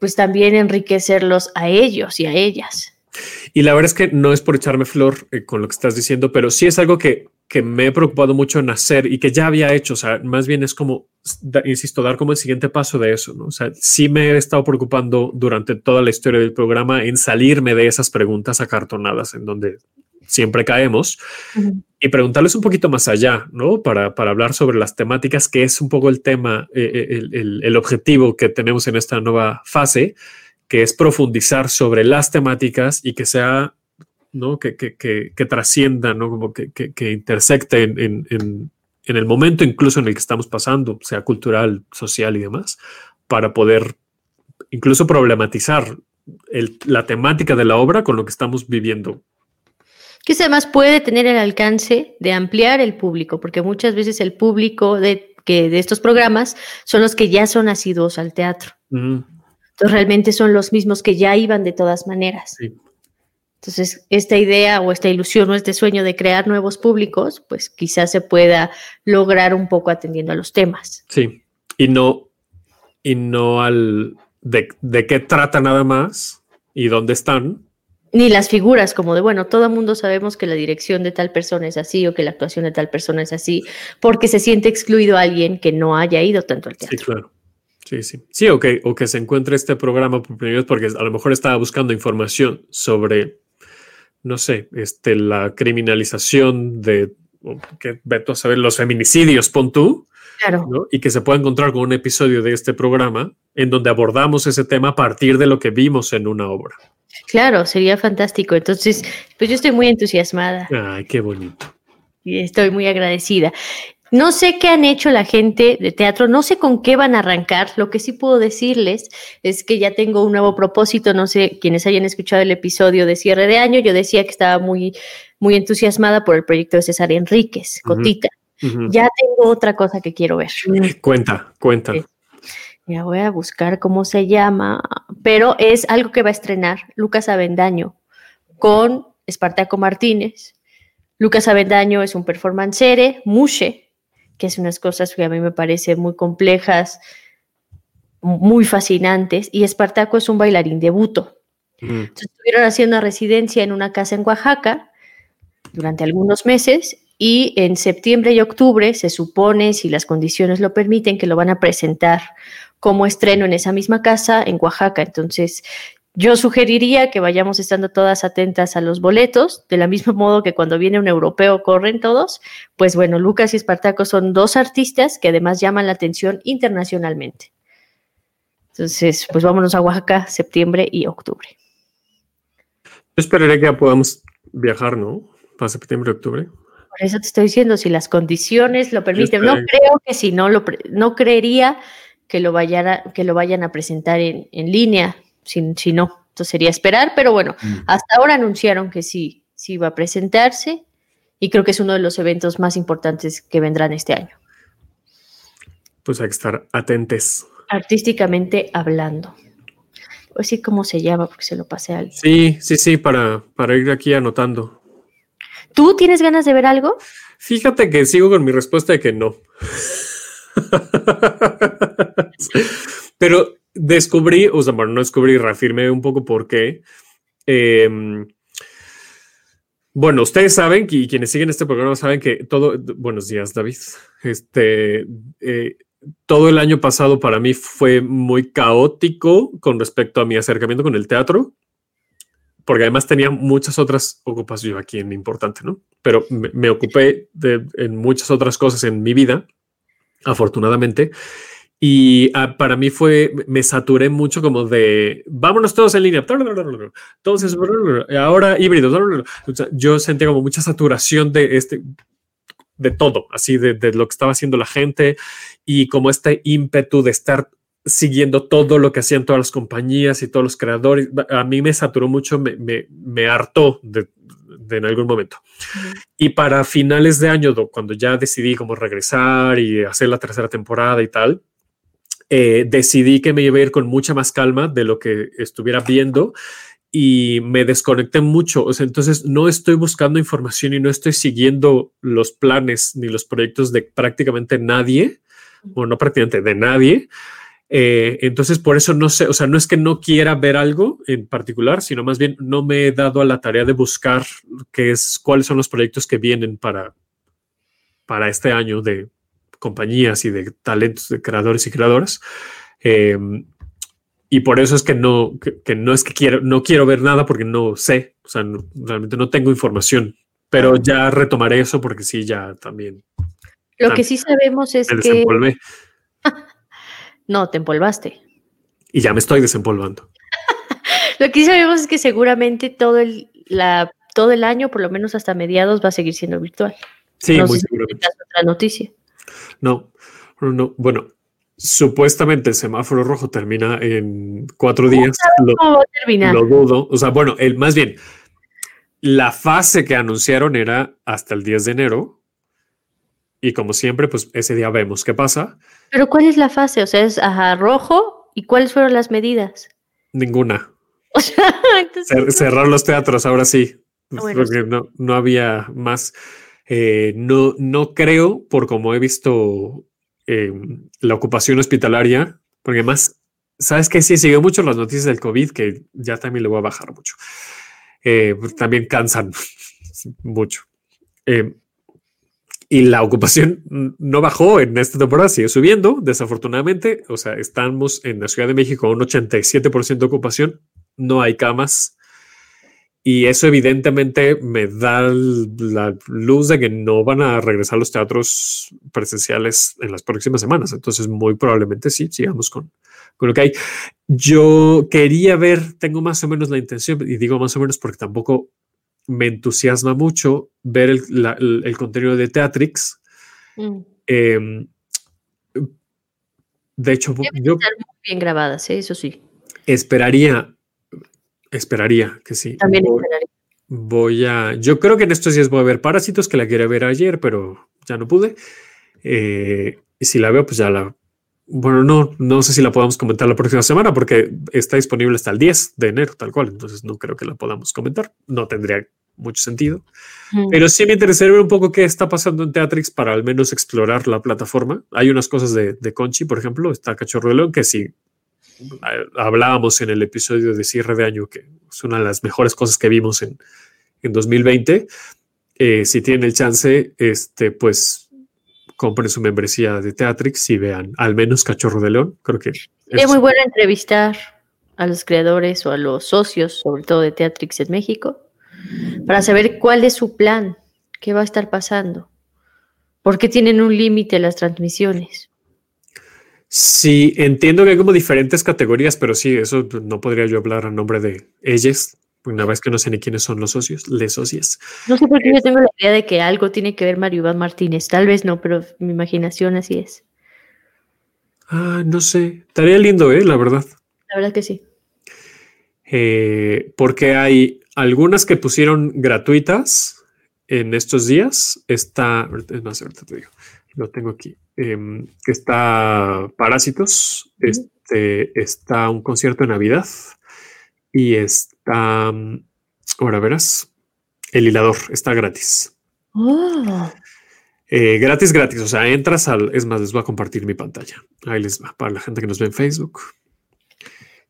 Speaker 4: pues también enriquecerlos a ellos y a ellas.
Speaker 5: Y la verdad es que no es por echarme flor eh, con lo que estás diciendo, pero sí es algo que, que, me he preocupado mucho en hacer y que ya había hecho. O sea, más bien es como, insisto, dar como el siguiente paso de eso. ¿no? O sea, sí me he estado preocupando durante toda la historia del programa en salirme de esas preguntas acartonadas en donde siempre caemos y preguntarles un poquito más allá, ¿no? Para, para, hablar sobre las temáticas, que es un poco el tema, eh, eh, el, el, objetivo que tenemos en esta nueva fase, que es profundizar sobre las temáticas y que sea, ¿no? Que, que, que, que trascienda, ¿no? Como que, que, intersecte en, en, en, en el momento incluso en el que estamos pasando, sea cultural, social y demás, para poder incluso problematizar el, la temática de la obra con lo que estamos viviendo
Speaker 4: que además puede tener el alcance de ampliar el público, porque muchas veces el público de, que, de estos programas son los que ya son asiduos al teatro. Entonces realmente son los mismos que ya iban de todas maneras. Entonces, esta idea o esta ilusión o este sueño de crear nuevos públicos, pues quizás se pueda lograr un poco atendiendo a los temas.
Speaker 5: Sí, y no, y no al de, de qué trata nada más y dónde están,
Speaker 4: ni las figuras como de, bueno, todo el mundo sabemos que la dirección de tal persona es así o que la actuación de tal persona es así, porque se siente excluido alguien que no haya ido tanto al teatro.
Speaker 5: Sí, claro. Sí, sí. Sí, o que, o que se encuentre este programa por primera vez porque a lo mejor estaba buscando información sobre, no sé, este, la criminalización de, que veto a saber, los feminicidios, pon tú.
Speaker 4: Claro.
Speaker 5: Y que se pueda encontrar con un episodio de este programa en donde abordamos ese tema a partir de lo que vimos en una obra.
Speaker 4: Claro, sería fantástico. Entonces, pues yo estoy muy entusiasmada.
Speaker 5: Ay, qué bonito.
Speaker 4: Y estoy muy agradecida. No sé qué han hecho la gente de teatro, no sé con qué van a arrancar. Lo que sí puedo decirles es que ya tengo un nuevo propósito. No sé quienes hayan escuchado el episodio de cierre de año. Yo decía que estaba muy, muy entusiasmada por el proyecto de César Enríquez, Cotita. Ya tengo otra cosa que quiero ver.
Speaker 5: Cuenta, cuenta.
Speaker 4: Ya voy a buscar cómo se llama, pero es algo que va a estrenar Lucas Avendaño con Espartaco Martínez. Lucas Avendaño es un performancere, mushe, que es unas cosas que a mí me parecen muy complejas, muy fascinantes, y Espartaco es un bailarín de buto. estuvieron haciendo residencia en una casa en Oaxaca durante algunos meses y en septiembre y octubre se supone, si las condiciones lo permiten, que lo van a presentar como estreno en esa misma casa en Oaxaca. Entonces, yo sugeriría que vayamos estando todas atentas a los boletos, de la misma modo que cuando viene un europeo corren todos. Pues bueno, Lucas y Espartaco son dos artistas que además llaman la atención internacionalmente. Entonces, pues vámonos a Oaxaca, septiembre y octubre.
Speaker 5: Yo esperaría que ya podamos viajar, ¿no? Para septiembre y octubre.
Speaker 4: Por eso te estoy diciendo, si las condiciones lo permiten. No creo que si no lo no creería que lo, que lo vayan a presentar en, línea, si, si, no, entonces sería esperar, pero bueno, mm. hasta ahora anunciaron que sí, sí va a presentarse y creo que es uno de los eventos más importantes que vendrán este año.
Speaker 5: Pues hay que estar atentes.
Speaker 4: Artísticamente hablando. A decir cómo se llama porque se lo pasé a alguien.
Speaker 5: Sí, sí, sí, para, para ir aquí anotando.
Speaker 4: ¿Tú tienes ganas de ver algo?
Speaker 5: Fíjate que sigo con mi respuesta de que no. Pero descubrí, o sea, bueno, no descubrí, reafirmé un poco por qué, Em, bueno, ustedes saben, y quienes siguen este programa saben que todo, buenos días, David. Este, eh, todo el año pasado para mí fue muy caótico con respecto a mi acercamiento con el teatro, porque además tenía muchas otras ocupaciones aquí en importante, ¿no? Pero me, ocupé de, en muchas otras cosas en mi vida, afortunadamente. Y ah, para mí fue, me saturé mucho como de, vámonos todos en línea, entonces, ahora híbridos. Yo sentía como mucha saturación de este, de todo, así de, de, lo que estaba haciendo la gente y como este ímpetu de estar siguiendo todo lo que hacían todas las compañías y todos los creadores. A mí me saturó mucho, me, me, me hartó de, de, en algún momento. Y para finales de año, cuando ya decidí como regresar y hacer la tercera temporada y tal, eh, decidí que me iba a ir con mucha más calma de lo que estuviera viendo y me desconecté mucho. O sea, entonces no estoy buscando información y no estoy siguiendo los planes ni los proyectos de prácticamente nadie, o no prácticamente de nadie. Eh, entonces, por eso no sé, o sea, no es que no quiera ver algo en particular, sino más bien no me he dado a la tarea de buscar qué es, cuáles son los proyectos que vienen para, para este año de compañías y de talentos de creadores y creadoras. Em, y por eso es que no, que, no es que quiero, no quiero ver nada porque no sé, o sea, realmente no tengo información, pero ya retomaré eso porque sí, ya también.
Speaker 4: Lo que sí sabemos es que... no, te empolvaste.
Speaker 5: Y ya me estoy desempolvando.
Speaker 4: lo que sí sabemos es que seguramente todo el, la, todo el año, por lo menos hasta mediados, va a seguir siendo virtual.
Speaker 5: Sí, muy seguramente.
Speaker 4: otra noticia.
Speaker 5: No, no, bueno, supuestamente el semáforo rojo termina en cuatro días.
Speaker 4: ¿Cómo lo,
Speaker 5: Lo dudo. O sea, bueno, el, más bien, la fase que anunciaron era hasta el 10 de enero. Y como siempre, pues ese día vemos qué pasa.
Speaker 4: Pero ¿cuál es la fase? O sea, es ajá, rojo. ¿Y cuáles fueron las medidas?
Speaker 5: Ninguna. cerrar los teatros, ahora sí. Ah, porque no, no había más. Eh, no, no creo, por como he visto em, la ocupación hospitalaria, porque además, sabes que sí, sigue mucho las noticias del COVID, que ya también le voy a bajar mucho. Eh, también cansan mucho. Em, y la ocupación no bajó en esta temporada, sigue subiendo, desafortunadamente. O sea, estamos en la Ciudad de México con un 87% de ocupación, no hay camas y eso evidentemente me da la luz de que no van a regresar los teatros presenciales en las próximas semanas. Entonces, muy probablemente sí, sigamos con, con lo que hay. Yo quería ver, tengo más o menos la intención, y digo más o menos porque tampoco me entusiasma mucho ver el, el, contenido de Teatrix. Mm. Em, de hecho,
Speaker 4: yo, bien grabadas, ¿eh? eso sí.
Speaker 5: Esperaría Esperaría que sí.
Speaker 4: También
Speaker 5: voy,
Speaker 4: esperaría.
Speaker 5: Voy a. Yo creo que en estos días voy a ver Parásitos, que la quería ver ayer, pero ya no pude. Eh, y si la veo, pues ya la. Bueno, no, no sé si la podamos comentar la próxima semana porque está disponible hasta el 10 de enero, tal cual. Entonces no creo que la podamos comentar. No tendría mucho sentido. Pero sí me interesaría ver un poco qué está pasando en Teatrix para al menos explorar la plataforma. Hay unas cosas de, de Conchi, por ejemplo, está Cachorro de León, que sí hablábamos en el episodio de cierre de año, que es una de las mejores cosas que vimos en, en 2020. Eh, si tienen el chance, este, pues compren su membresía de Teatrix y vean al menos Cachorro de León. Creo que
Speaker 4: es muy bueno entrevistar a los creadores o a los socios, sobre todo de Teatrix en México, para saber cuál es su plan, qué va a estar pasando, por qué tienen un límite las transmisiones.
Speaker 5: Sí, entiendo que hay como diferentes categorías, pero sí, eso no podría yo hablar a nombre de ellas, una vez que no sé ni quiénes son los socios, les socios.
Speaker 4: No sé por qué yo tengo la idea de que algo tiene que ver Mario Iván Martínez, tal vez no, pero mi imaginación así es.
Speaker 5: Ah, no sé, estaría lindo, ¿eh? La verdad.
Speaker 4: La verdad que sí.
Speaker 5: Eh, porque hay algunas que pusieron gratuitas en estos días. Está, no sé, ahorita te digo, lo tengo aquí. Que está Parásitos, este, está un concierto de Navidad y está, ahora verás, El Hilador, está gratis.
Speaker 4: Oh.
Speaker 5: Eh, gratis, gratis, o sea, entras al, es más, les voy a compartir mi pantalla. Ahí les va, para la gente que nos ve en Facebook.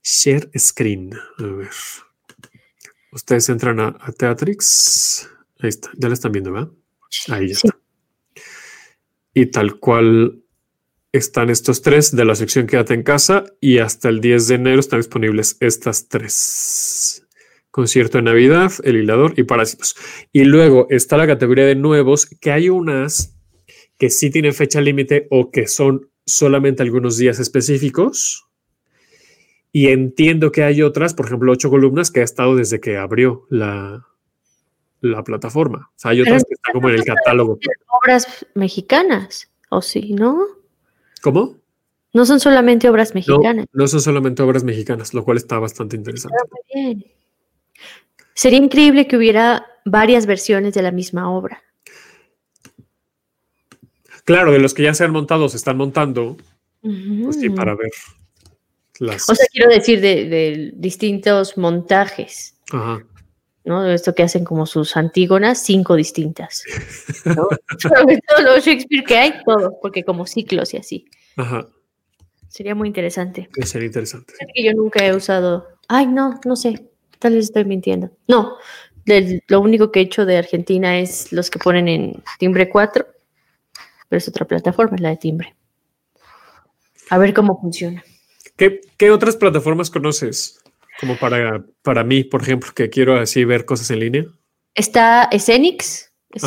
Speaker 5: Share screen, a ver. ustedes entran a, Teatrix. Ahí está, ya la están viendo, ¿verdad? Ahí ya está. Y tal cual están estos tres de la sección Quédate en casa y hasta el 10 de enero están disponibles estas tres. Concierto de Navidad, El Hilador y Parásitos. Y luego está la categoría de nuevos, que hay unas que sí tienen fecha límite o que son solamente algunos días específicos. Y entiendo que hay otras, por ejemplo, ocho columnas que ha estado desde que abrió la, la plataforma. O sea, hay otras que están como en el catálogo.
Speaker 4: Obras mexicanas, ¿o sí, no?
Speaker 5: ¿Cómo?
Speaker 4: No son solamente obras mexicanas.
Speaker 5: No, son solamente obras mexicanas, lo cual está bastante interesante.
Speaker 4: Sería increíble que hubiera varias versiones de la misma obra.
Speaker 5: Claro, de los que ya se han montado, se están montando. Pues sí, para ver las.
Speaker 4: O sea, quiero decir de, distintos montajes. Ajá. ¿No? Esto que hacen como sus antígonas, cinco distintas. ¿no? todo lo Shakespeare que hay, todo, porque como ciclos y así. Ajá. Sería muy interesante.
Speaker 5: Sería interesante.
Speaker 4: que yo nunca he usado. Ay, no, no sé. Tal vez estoy mintiendo. No, lo único que he hecho de Argentina es los que ponen en Timbre 4, pero es otra plataforma, es la de Timbre. A ver cómo funciona.
Speaker 5: ¿Qué, qué otras plataformas conoces? Como para, para mí, por ejemplo, que quiero así ver cosas en línea.
Speaker 4: Está Escenix, es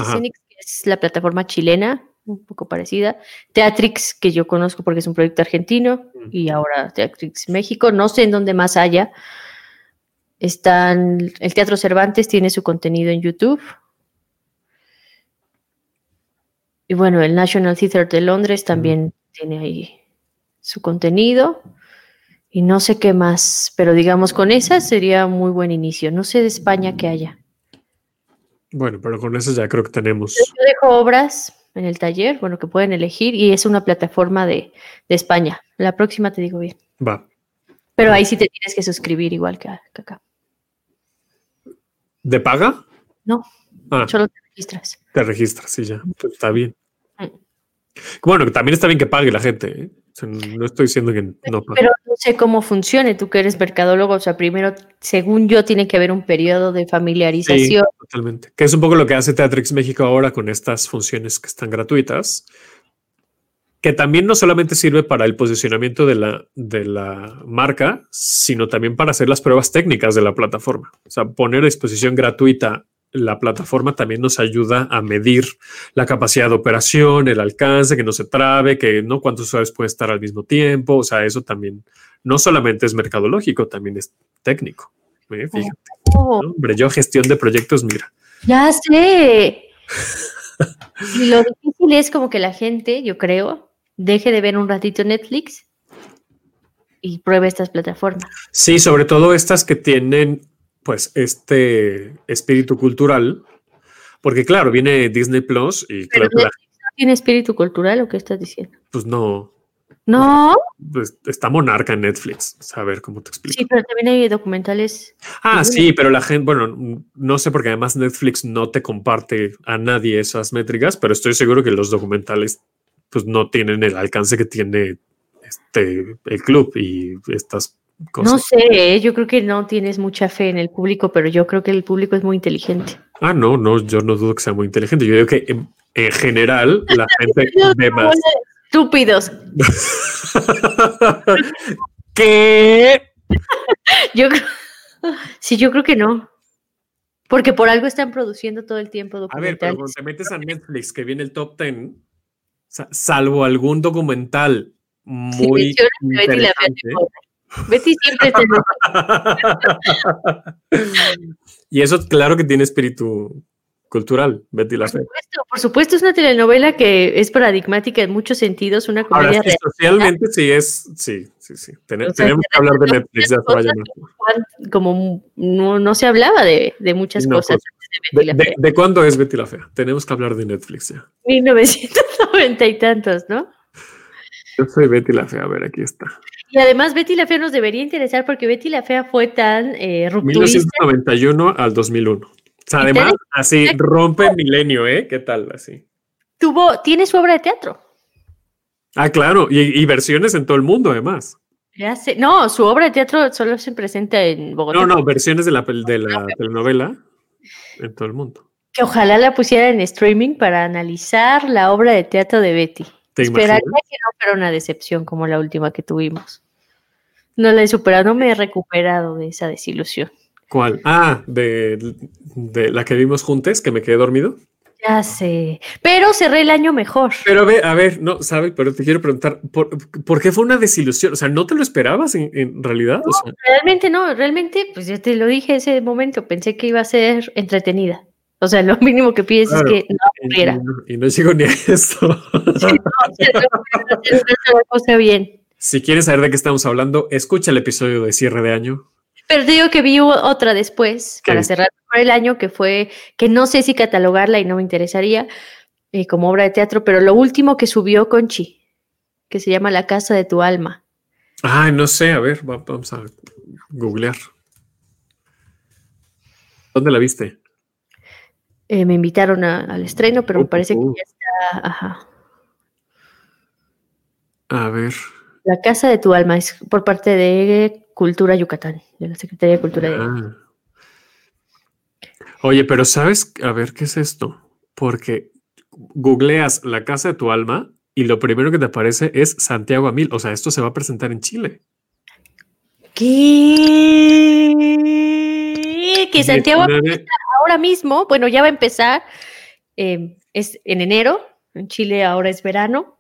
Speaker 4: es la plataforma chilena, un poco parecida. Teatrix, que yo conozco porque es un proyecto argentino, y ahora Teatrix México. No sé en dónde más haya. Están, el Teatro Cervantes tiene su contenido en YouTube. Y bueno, el National Theatre de Londres también tiene ahí su contenido y no sé qué más, pero digamos con esa sería muy buen inicio. No sé de España que haya.
Speaker 5: Bueno, pero con eso ya creo que tenemos.
Speaker 4: Yo dejo obras en el taller, bueno, que pueden elegir y es una plataforma de, España. La próxima te digo bien.
Speaker 5: Va.
Speaker 4: Pero ahí sí te tienes que suscribir igual que, acá.
Speaker 5: ¿De paga?
Speaker 4: No, ah. solo te registras.
Speaker 5: Te registras, sí, ya. Pues está bien. Mm. Bueno, también está bien que pague la gente. ¿eh? No estoy diciendo que no
Speaker 4: Pero no sé cómo funcione, tú que eres mercadólogo, o sea, primero, según yo, tiene que haber un periodo de familiarización.
Speaker 5: totalmente. Que es un poco lo que hace Teatrix México ahora con estas funciones que están gratuitas, que también no solamente sirve para el posicionamiento de la, de la marca, sino también para hacer las pruebas técnicas de la plataforma. O sea, poner a disposición gratuita la plataforma también nos ayuda a medir la capacidad de operación, el alcance, que no se trabe, que no cuántos usuarios pueden estar al mismo tiempo. O sea, eso también no solamente es mercadológico, también es técnico. ¿eh? Fíjate. Oh. Hombre, yo gestión de proyectos, mira.
Speaker 4: Ya sé. y lo difícil es como que la gente, yo creo, deje de ver un ratito Netflix y pruebe estas plataformas.
Speaker 5: Sí, sobre todo estas que tienen pues este espíritu cultural, porque claro, viene Disney Plus y
Speaker 4: claro tiene espíritu cultural o qué estás diciendo?
Speaker 5: Pues no.
Speaker 4: No.
Speaker 5: Pues está Monarca en Netflix. A ver cómo te explico.
Speaker 4: Sí, pero también hay documentales.
Speaker 5: Ah, sí, pero la gente, bueno, no sé porque además Netflix no te comparte a nadie esas métricas, pero estoy seguro que los documentales pues no tienen el alcance que tiene este el club y estas
Speaker 4: no sé, ¿eh? yo creo que no tienes mucha fe en el público, pero yo creo que el público es muy inteligente.
Speaker 5: Ah, no, no, yo no dudo que sea muy inteligente. Yo digo que en, general la gente ve más.
Speaker 4: Estúpidos.
Speaker 5: ¿Qué?
Speaker 4: yo creo, sí, yo creo que no. Porque por algo están produciendo todo el tiempo
Speaker 5: documentales. A ver, pero cuando te metes a Netflix, que viene el top 10, salvo algún documental muy interesante,
Speaker 4: Betty siempre
Speaker 5: Y eso, claro que tiene espíritu cultural, Betty la
Speaker 4: Por supuesto, por supuesto, es una telenovela que es paradigmática en muchos sentidos, una comedia
Speaker 5: Ahora, socialmente sí es, sí, sí, sí. tenemos que hablar de Netflix, ya
Speaker 4: Como no, no, se hablaba de, de muchas cosas.
Speaker 5: Pues, de, de, cuándo es Betty la Fea? Tenemos que hablar de Netflix ya.
Speaker 4: 1990 y tantos, ¿no?
Speaker 5: Yo soy Betty la Fea, a ver, aquí está.
Speaker 4: Y además Betty la Fea nos debería interesar porque Betty la Fea fue tan eh,
Speaker 5: rupturista. 1991 al 2001. O sea, además, así rompe el milenio, ¿eh? ¿Qué tal? Así.
Speaker 4: Tuvo, tiene su obra de teatro.
Speaker 5: Ah, claro, y, versiones en todo el mundo, además.
Speaker 4: Ya sé. No, su obra de teatro solo se presenta en Bogotá.
Speaker 5: No, no, versiones de la, de la telenovela en todo el mundo.
Speaker 4: Que ojalá la pusiera en streaming para analizar la obra de teatro de Betty. Esperaría que no fuera una decepción como la última que tuvimos. No la he superado, no me he recuperado de esa desilusión.
Speaker 5: ¿Cuál? Ah, de, de la que vimos juntos, que me quedé dormido.
Speaker 4: Ya sé, pero cerré el año mejor.
Speaker 5: Pero a ver, a ver, no, sabe, pero te quiero preguntar, ¿por, qué fue una desilusión? O sea, ¿no te lo esperabas en, realidad?
Speaker 4: Realmente no, realmente, pues yo te lo dije ese momento, pensé que iba a ser entretenida. O sea, lo mínimo que pides es que no
Speaker 5: ocurriera. Y, no llegó ni a esto.
Speaker 4: cosa bien.
Speaker 5: Si quieres saber de qué estamos hablando, escucha el episodio de cierre de año.
Speaker 4: Pero digo que vi otra después para cerrar el año que fue, que no sé si catalogarla y no me interesaría eh, como obra de teatro, pero lo último que subió Conchi, que se llama La Casa de tu Alma.
Speaker 5: Ah, no sé, a ver, vamos a googlear. ¿Dónde la viste?
Speaker 4: Eh, me invitaron al estreno, pero me parece que uh. ya está. Ajá.
Speaker 5: A ver.
Speaker 4: La Casa de tu Alma es por parte de Cultura Yucatán, de la Secretaría de Cultura de ah.
Speaker 5: Oye, pero sabes, a ver, ¿qué es esto? Porque googleas la Casa de tu Alma y lo primero que te aparece es Santiago Amil. O sea, esto se va a presentar en Chile.
Speaker 4: ¿Qué? Que Santiago ahora mismo, bueno, ya va a empezar, eh, es en enero, en Chile ahora es verano,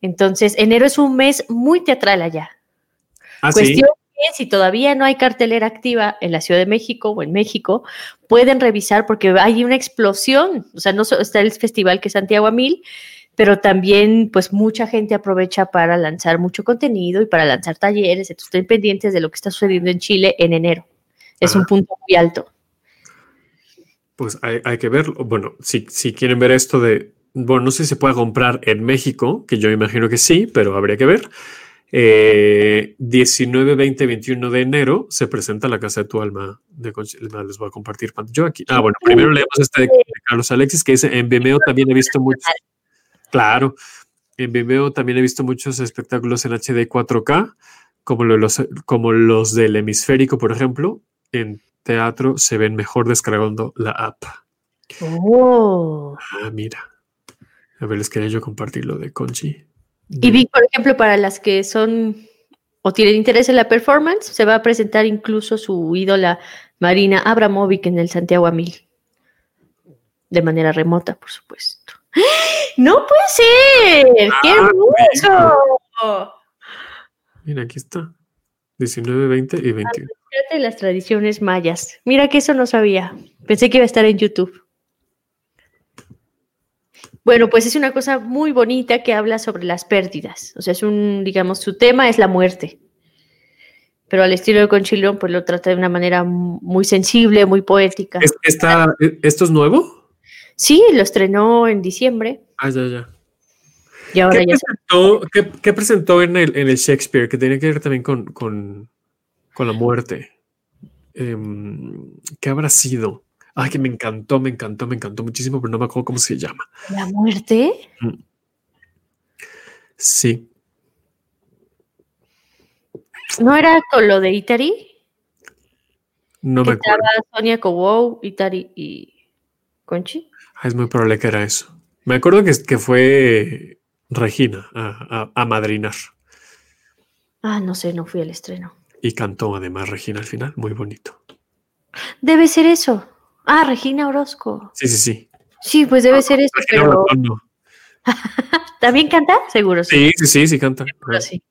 Speaker 4: entonces enero es un mes muy teatral allá.
Speaker 5: Ah, Cuestión
Speaker 4: si todavía no hay cartelera activa en la Ciudad de México o en México, pueden revisar porque hay una explosión, o sea, no está el festival que es Santiago a Mil, pero también pues mucha gente aprovecha para lanzar mucho contenido y para lanzar talleres, entonces estén pendientes de lo que está sucediendo en Chile en enero. Es un punto muy alto.
Speaker 5: Pues hay, que verlo. Bueno, si, si, quieren ver esto de, bueno, no sé si se puede comprar en México, que yo imagino que sí, pero habría que ver. 19, 20, 21 de enero se presenta la Casa de tu Alma. De, les voy a compartir yo aquí. Ah, bueno, primero leemos este de, Carlos Alexis que dice, en Vimeo también he visto muchos. Claro, en Vimeo también he visto muchos espectáculos en HD 4K, como los, como los del hemisférico, por ejemplo. En teatro se ven mejor descargando la app.
Speaker 4: Oh.
Speaker 5: Ah, mira. A ver, les quería yo compartir lo de Conchi.
Speaker 4: Y vi, por ejemplo, para las que son o tienen interés en la performance, se va a presentar incluso su ídola Marina Abramovic en el Santiago Amil. De manera remota, por supuesto. ¡No puede ser! ¡Qué ah, hermoso!
Speaker 5: Mira, aquí está. 19, 20 y 21.
Speaker 4: De las tradiciones mayas. Mira que eso no sabía. Pensé que iba a estar en YouTube. Bueno, pues es una cosa muy bonita que habla sobre las pérdidas. O sea, es un, digamos, su tema es la muerte. Pero al estilo de Conchilón, pues lo trata de una manera muy sensible, muy poética.
Speaker 5: ¿Esto es nuevo?
Speaker 4: Sí, lo estrenó en diciembre.
Speaker 5: Ah, ya, ya. ¿Qué, presentó, en el, en el Shakespeare que tenía que ver también con, la muerte? Em, ¿Qué habrá sido? Ay, que me encantó, me encantó, me encantó muchísimo, pero no me acuerdo cómo se llama.
Speaker 4: ¿La muerte? Mm.
Speaker 5: Sí.
Speaker 4: ¿No era con lo de Itari?
Speaker 5: No me acuerdo.
Speaker 4: Sonia Cobow, Itari y Conchi.
Speaker 5: Ah, es muy probable que era eso. Me acuerdo que, que fue Regina a, a, madrinar.
Speaker 4: Ah, no sé, no fui al estreno.
Speaker 5: Y cantó además Regina al final, muy bonito.
Speaker 4: Debe ser eso. Ah, Regina Orozco.
Speaker 5: Sí, sí, sí.
Speaker 4: Sí, pues debe ser eso, pero. ¿También canta? Seguro
Speaker 5: sí. Sí, sí, sí, sí canta.
Speaker 4: sí.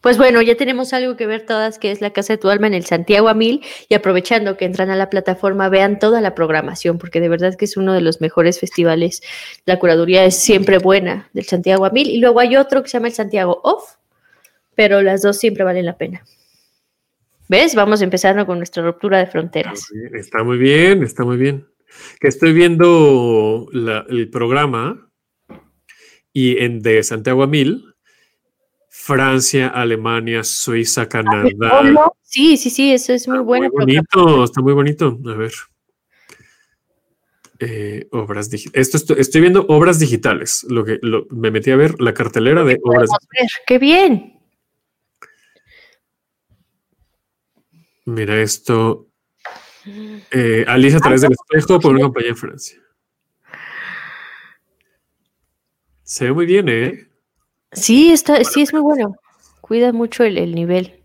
Speaker 4: Pues bueno, ya tenemos algo que ver todas, que es la Casa de tu Alma en el Santiago a Mil, y aprovechando que entran a la plataforma, vean toda la programación, porque de verdad que es uno de los mejores festivales. La curaduría es siempre buena del Santiago a Mil, y luego hay otro que se llama el Santiago Off, pero las dos siempre valen la pena. ¿Ves? Vamos empezando con nuestra ruptura de fronteras.
Speaker 5: Está muy bien, está muy bien. Que estoy viendo el programa y en de Santiago a Mil, Francia, Alemania, Suiza, Canadá.
Speaker 4: Sí, sí, sí, eso es muy bueno.
Speaker 5: Muy bonito, está muy bonito. A ver. Eh, obras digitales. Esto estoy, viendo obras digitales. Lo que me metí a ver la cartelera de obras.
Speaker 4: Ver, ¡Qué bien!
Speaker 5: Mira esto. Eh, Alicia a través del espejo por una compañía en Francia. Se ve muy bien, ¿eh?
Speaker 4: Sí, está, sí es muy bueno. Cuida mucho el, nivel.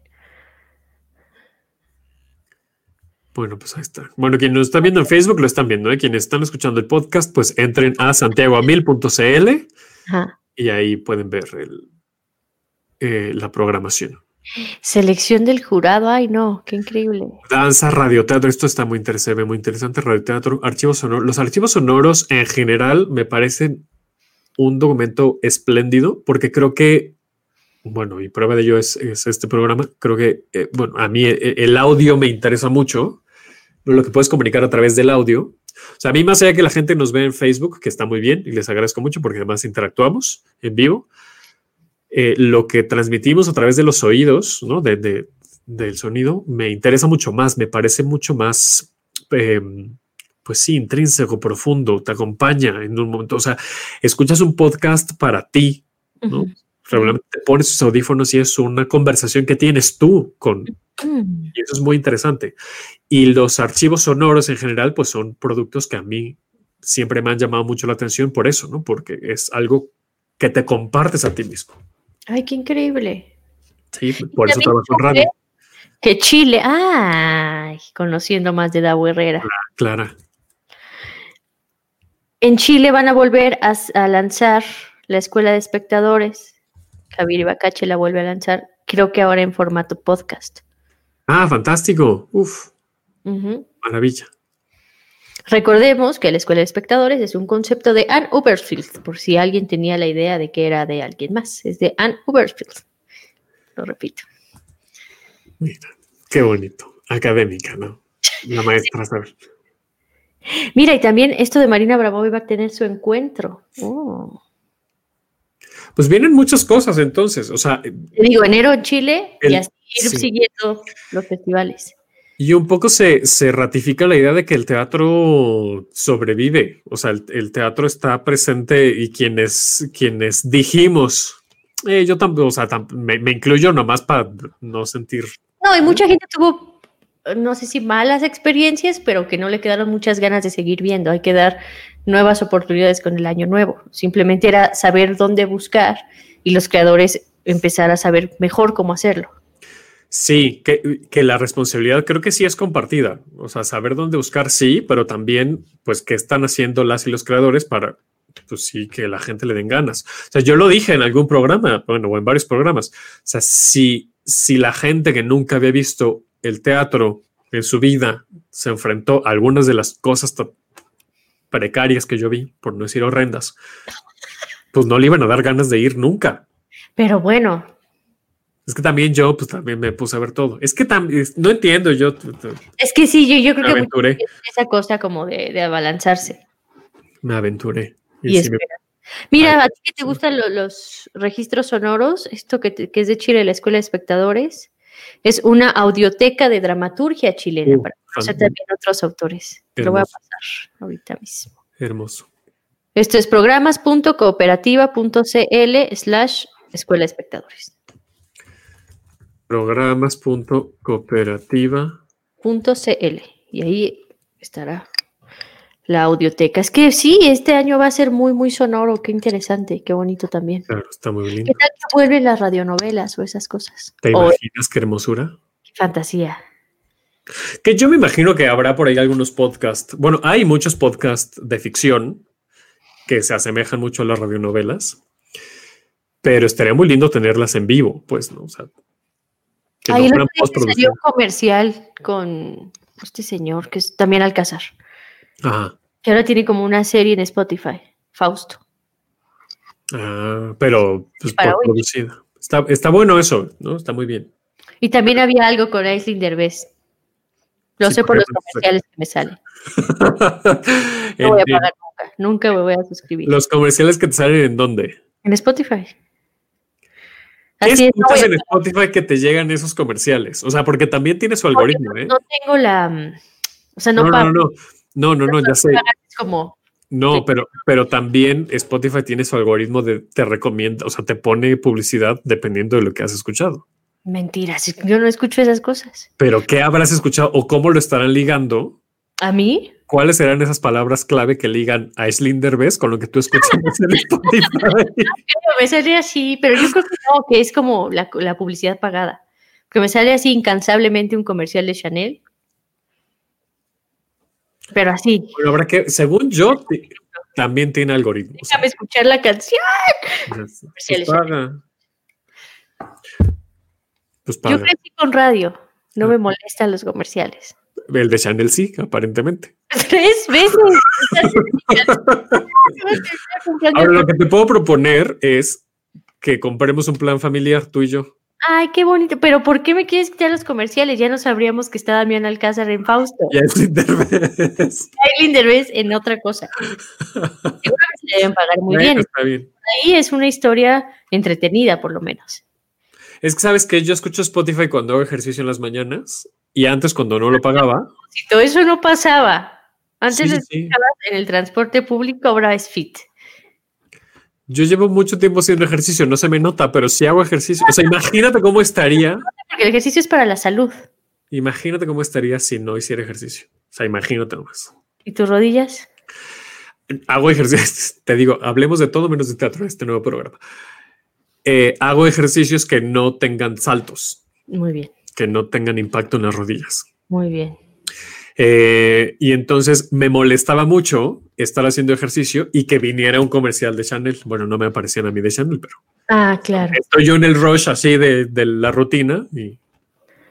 Speaker 5: Bueno, pues ahí está. Bueno, quien nos está viendo en Facebook lo están viendo, ¿eh? Quienes están escuchando el podcast, pues entren a santiagoamil.cl y ahí pueden ver eh, la programación.
Speaker 4: Selección del jurado, ay no, qué increíble.
Speaker 5: Danza, radioteatro, esto está muy interesante, muy interesante. Radioteatro, archivos sonoros. Los archivos sonoros en general me parecen un documento espléndido porque creo que, bueno, y prueba de ello es, este programa. Creo que, eh, bueno, a mí eh, el audio me interesa mucho, lo que puedes comunicar a través del audio. O sea, a mí más allá que la gente nos ve en Facebook, que está muy bien y les agradezco mucho porque además interactuamos en vivo eh, lo que transmitimos a través de los oídos, ¿no? De, del sonido, me interesa mucho más, me parece mucho más, em, pues sí, intrínseco, profundo, te acompaña en un momento, o sea, escuchas un podcast para ti, ¿no? Realmente te pones tus audífonos y es una conversación que tienes tú con... Y eso es muy interesante. Y los archivos sonoros en general, pues son productos que a mí siempre me han llamado mucho la atención por eso, ¿no? Porque es algo que te compartes a ti mismo.
Speaker 4: Ay, qué increíble.
Speaker 5: Sí, por eso trabajo en radio.
Speaker 4: Que Chile, ay, conociendo más de Davo Herrera.
Speaker 5: Clara.
Speaker 4: En Chile van a volver a, lanzar la escuela de espectadores. Javier Ibacache la vuelve a lanzar, creo que ahora en formato podcast.
Speaker 5: Ah, fantástico. Uf. Maravilla.
Speaker 4: Recordemos que la Escuela de Espectadores es un concepto de Anne Uberfield, por si alguien tenía la idea de que era de alguien más. Es de Anne Uberfield. Lo repito.
Speaker 5: Mira, qué bonito. Académica, ¿no? La maestra, ¿sabes?
Speaker 4: Mira, y también esto de Marina Bravo va a tener su encuentro. Oh.
Speaker 5: Pues vienen muchas cosas entonces, o sea...
Speaker 4: digo, enero en Chile y así ir siguiendo los festivales.
Speaker 5: Y un poco se, ratifica la idea de que el teatro sobrevive, o sea, el, teatro está presente y quienes, quienes dijimos, eh, yo tampoco, o sea, me, incluyo nomás para no sentir.
Speaker 4: No, y mucha gente tuvo, no sé si malas experiencias, pero que no le quedaron muchas ganas de seguir viendo. Hay que dar nuevas oportunidades con el año nuevo. Simplemente era saber dónde buscar y los creadores empezar a saber mejor cómo hacerlo.
Speaker 5: Sí, que, la responsabilidad creo que sí es compartida. O sea, saber dónde buscar, sí, pero también, pues, qué están haciendo las y los creadores para, pues sí, que la gente le den ganas. O sea, yo lo dije en algún programa, bueno, o en varios programas. O sea, si, si la gente que nunca había visto el teatro en su vida se enfrentó a algunas de las cosas precarias que yo vi, por no decir horrendas, pues no le iban a dar ganas de ir nunca.
Speaker 4: Pero bueno,
Speaker 5: es que también yo, pues también me puse a ver todo. Es que también, no entiendo, yo.
Speaker 4: Es que sí, yo, yo creo que esa cosa como de, de abalanzarse.
Speaker 5: Me aventuré.
Speaker 4: Mira, a ti que te gustan los registros sonoros, esto que, que, es de Chile, la Escuela de Espectadores, es una audioteca de dramaturgia chilena, para conocer también otros autores. Lo voy a pasar ahorita mismo.
Speaker 5: Hermoso.
Speaker 4: Esto es programas.cooperativa.cl slash Escuela de Espectadores
Speaker 5: programas.cooperativa.cl
Speaker 4: y ahí estará la audioteca. Es que sí, este año va a ser muy, muy sonoro. Qué interesante, qué bonito también.
Speaker 5: Claro, está muy lindo. ¿Qué
Speaker 4: tal que vuelven las radionovelas o esas cosas?
Speaker 5: ¿Te imaginas qué hermosura?
Speaker 4: fantasía.
Speaker 5: Que yo me imagino que habrá por ahí algunos podcasts. Bueno, hay muchos podcasts de ficción que se asemejan mucho a las radionovelas, pero estaría muy lindo tenerlas en vivo, pues, ¿no? O sea,
Speaker 4: Ahí no salió un comercial con este señor que es también Alcázar.
Speaker 5: Ajá.
Speaker 4: Que ahora tiene como una serie en Spotify, Fausto.
Speaker 5: Ah, pero pues, por producida. Está, está, bueno eso, ¿no? Está muy bien.
Speaker 4: Y también había algo con Aislinn Derbez. Lo sé por los comerciales que me salen. no voy a pagar nunca. Nunca me voy a suscribir.
Speaker 5: ¿Los comerciales que te salen en dónde?
Speaker 4: En Spotify.
Speaker 5: ¿Qué escuchas en Spotify que te llegan esos comerciales? O sea, porque también tiene su algoritmo, ¿eh?
Speaker 4: No tengo la. O sea,
Speaker 5: no, no, no, no, no, no, ya sé.
Speaker 4: como
Speaker 5: no, pero, pero también Spotify tiene su algoritmo de te recomienda, o sea, te pone publicidad dependiendo de lo que has escuchado.
Speaker 4: Mentiras, yo no escucho esas cosas.
Speaker 5: Pero ¿qué habrás escuchado o cómo lo estarán ligando?
Speaker 4: ¿A mí?
Speaker 5: ¿Cuáles serán esas palabras clave que ligan a Slinder Bess con lo que tú escuchas en Spotify?
Speaker 4: me sale así, pero yo creo que no, que es como la, la publicidad pagada. Que me sale así incansablemente un comercial de Chanel pero así.
Speaker 5: Bueno, habrá que, según yo, también tiene algoritmos.
Speaker 4: Déjame escuchar la canción.
Speaker 5: Pues, pues paga.
Speaker 4: Pues paga. Yo crecí con radio. No me molestan los comerciales.
Speaker 5: El de Chanel sí, aparentemente.
Speaker 4: Tres veces.
Speaker 5: Ahora, lo que te puedo proponer es que compremos un plan familiar, tú y yo.
Speaker 4: Ay, qué bonito. Pero ¿por qué me quieres quitar los comerciales? Ya no sabríamos que está Damián Alcázar en Fausto.
Speaker 5: Ya es Linderbez.
Speaker 4: Hay Linderbez en otra cosa. Seguro que se deben pagar muy bien.
Speaker 5: Está bien.
Speaker 4: Ahí es una historia entretenida, por lo menos.
Speaker 5: Es que sabes que yo escucho Spotify cuando hago ejercicio en las mañanas y antes cuando no lo pagaba.
Speaker 4: Si todo eso no pasaba. Antes en el transporte público, ahora es fit.
Speaker 5: Yo llevo mucho tiempo haciendo ejercicio, no se me nota, pero si hago ejercicio, o sea, imagínate cómo estaría.
Speaker 4: Porque el ejercicio es para la salud.
Speaker 5: Imagínate cómo estaría si no hiciera ejercicio. O sea, imagínate nomás.
Speaker 4: ¿Y tus rodillas?
Speaker 5: Hago ejercicio, te digo, hablemos de todo menos de teatro en este nuevo programa. Eh, hago ejercicios que no tengan saltos.
Speaker 4: Muy bien.
Speaker 5: Que no tengan impacto en las rodillas.
Speaker 4: Muy bien.
Speaker 5: Eh, y entonces me molestaba mucho estar haciendo ejercicio y que viniera un comercial de Chanel. Bueno, no me aparecían a mí de Chanel, pero.
Speaker 4: Ah, claro.
Speaker 5: Estoy yo en el rush así de, la rutina y.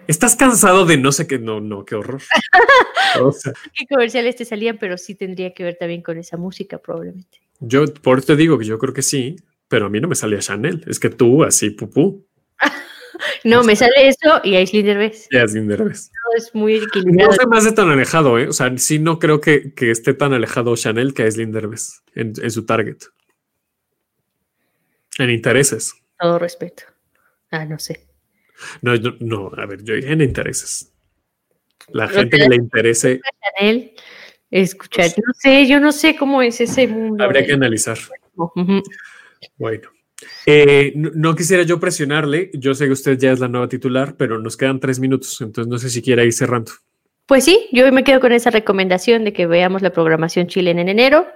Speaker 5: ¿Estás cansado de no sé qué? No, no, qué horror.
Speaker 4: ¿Qué comerciales te salían? Pero sí tendría que ver también con esa música, probablemente.
Speaker 5: Yo por te digo que yo creo que sí, pero a mí no me salía Chanel. Es que tú así, pupú.
Speaker 4: No, me sale eso y ahí Derbez.
Speaker 5: Ya Derbez.
Speaker 4: No, es muy equilibrado.
Speaker 5: No se me hace tan alejado, ¿eh? O sea, sí no creo que, esté tan alejado Chanel que Aislinn Derbez en, en su target. En intereses.
Speaker 4: Todo respeto. Ah, no sé.
Speaker 5: No, no, a ver, yo dije en intereses. La gente que le interese.
Speaker 4: Chanel, escuchar, no sé, yo no sé cómo es ese mundo.
Speaker 5: Habría que analizar. Bueno. Eh, no, quisiera yo presionarle. Yo sé que usted ya es la nueva titular, pero nos quedan tres minutos, entonces no sé si quiere ir cerrando.
Speaker 4: Pues sí, yo me quedo con esa recomendación de que veamos la programación chilena en enero,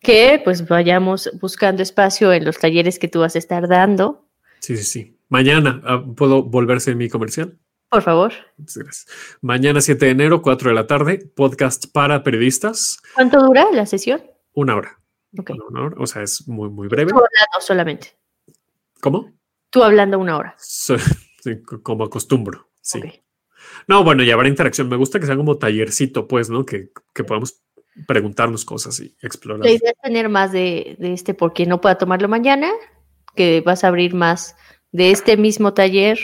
Speaker 4: que pues vayamos buscando espacio en los talleres que tú vas a estar dando.
Speaker 5: Sí, sí, sí. Mañana, ah, ¿puedo volverse en mi comercial?
Speaker 4: Por favor.
Speaker 5: Mañana 7 de enero, 4 de la tarde, podcast para periodistas.
Speaker 4: ¿Cuánto dura la sesión?
Speaker 5: Una hora. O sea, es muy, muy breve.
Speaker 4: solamente.
Speaker 5: ¿Cómo?
Speaker 4: Tú hablando una hora.
Speaker 5: como acostumbro, sí. No, bueno, y habrá interacción. Me gusta que sea como tallercito, pues, ¿no? Que, podamos preguntarnos cosas y explorar.
Speaker 4: La idea es tener más de, este porque no pueda tomarlo mañana, que vas a abrir más de este mismo taller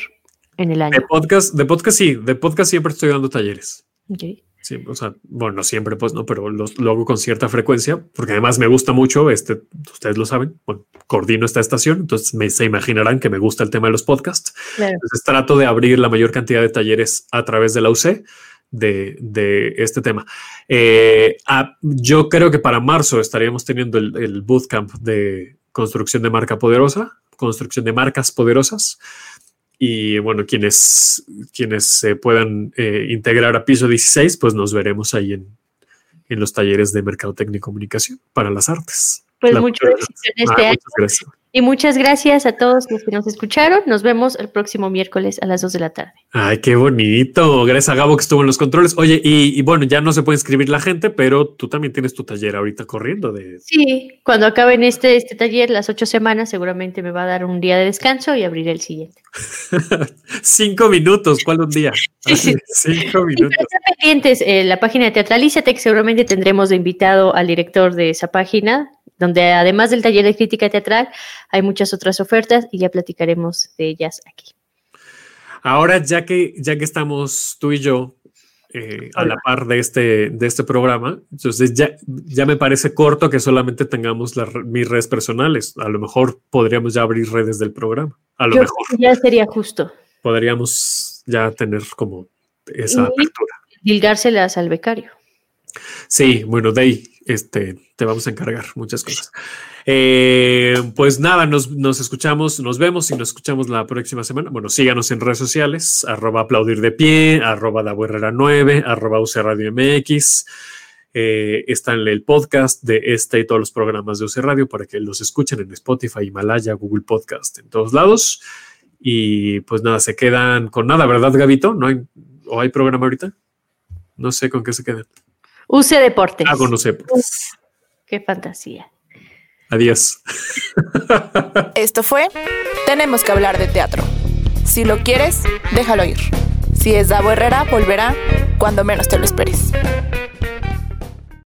Speaker 4: en el año.
Speaker 5: De podcast, de podcast sí, de podcast siempre estoy dando talleres.
Speaker 4: Okay.
Speaker 5: Sí, o sea, bueno, no siempre, pues no, pero lo, hago con cierta frecuencia, porque además me gusta mucho, este, ustedes lo saben, bueno, coordino esta estación, entonces me, se imaginarán que me gusta el tema de los podcasts. Entonces trato de abrir la mayor cantidad de talleres a través de la UC de, de este tema. Eh, yo creo que para marzo estaríamos teniendo el, el bootcamp de construcción de marca poderosa, construcción de marcas poderosas. Y bueno, quienes, quienes se puedan eh, integrar a piso 16, pues nos veremos ahí en, en los talleres de Mercadotecnia y Comunicación para las artes.
Speaker 4: Pues mucho éxito en este año. Gracias. Y muchas gracias a todos los que nos escucharon. Nos vemos el próximo miércoles a las 2 de la tarde.
Speaker 5: Ay, qué bonito. Gracias a Gabo que estuvo en los controles. Oye, y, bueno, ya no se puede inscribir la gente, pero tú también tienes tu taller ahorita corriendo. De...
Speaker 4: Sí, cuando acabe en este, este taller, las ocho semanas, seguramente me va a dar un día de descanso y abriré el siguiente.
Speaker 5: Cinco minutos, ¿cuál un día?
Speaker 4: Cinco minutos. pendientes, eh, la página de Teatralízate, que seguramente tendremos de invitado al director de esa página, donde además del taller de crítica teatral hay muchas otras ofertas y ya platicaremos de ellas aquí.
Speaker 5: Ahora, ya que, ya que estamos tú y yo eh, a la par de este, de este programa, entonces ya, ya me parece corto que solamente tengamos mis redes personales. A lo mejor podríamos ya abrir redes del programa. A lo mejor.
Speaker 4: Ya sería justo.
Speaker 5: Podríamos ya tener como esa apertura.
Speaker 4: Dilgárselas al becario.
Speaker 5: Sí, bueno, de ahí este, te vamos a encargar muchas cosas. Eh, pues nada, nos, nos, escuchamos, nos vemos y nos escuchamos la próxima semana. Bueno, síganos en redes sociales, arroba aplaudir de pie, arroba da 9, arroba UC Radio MX. Eh, está el podcast de este y todos los programas de UC Radio para que los escuchen en Spotify, Himalaya, Google Podcast, en todos lados. Y pues nada, se quedan con nada, ¿verdad, Gabito? ¿No hay, ¿O hay programa ahorita? No sé con qué se quedan.
Speaker 4: Use Deportes.
Speaker 5: Ah, con Use
Speaker 4: Qué fantasía.
Speaker 5: Adiós.
Speaker 2: Esto fue Tenemos que hablar de teatro. Si lo quieres, déjalo ir. Si es Davo Herrera, volverá cuando menos te lo esperes.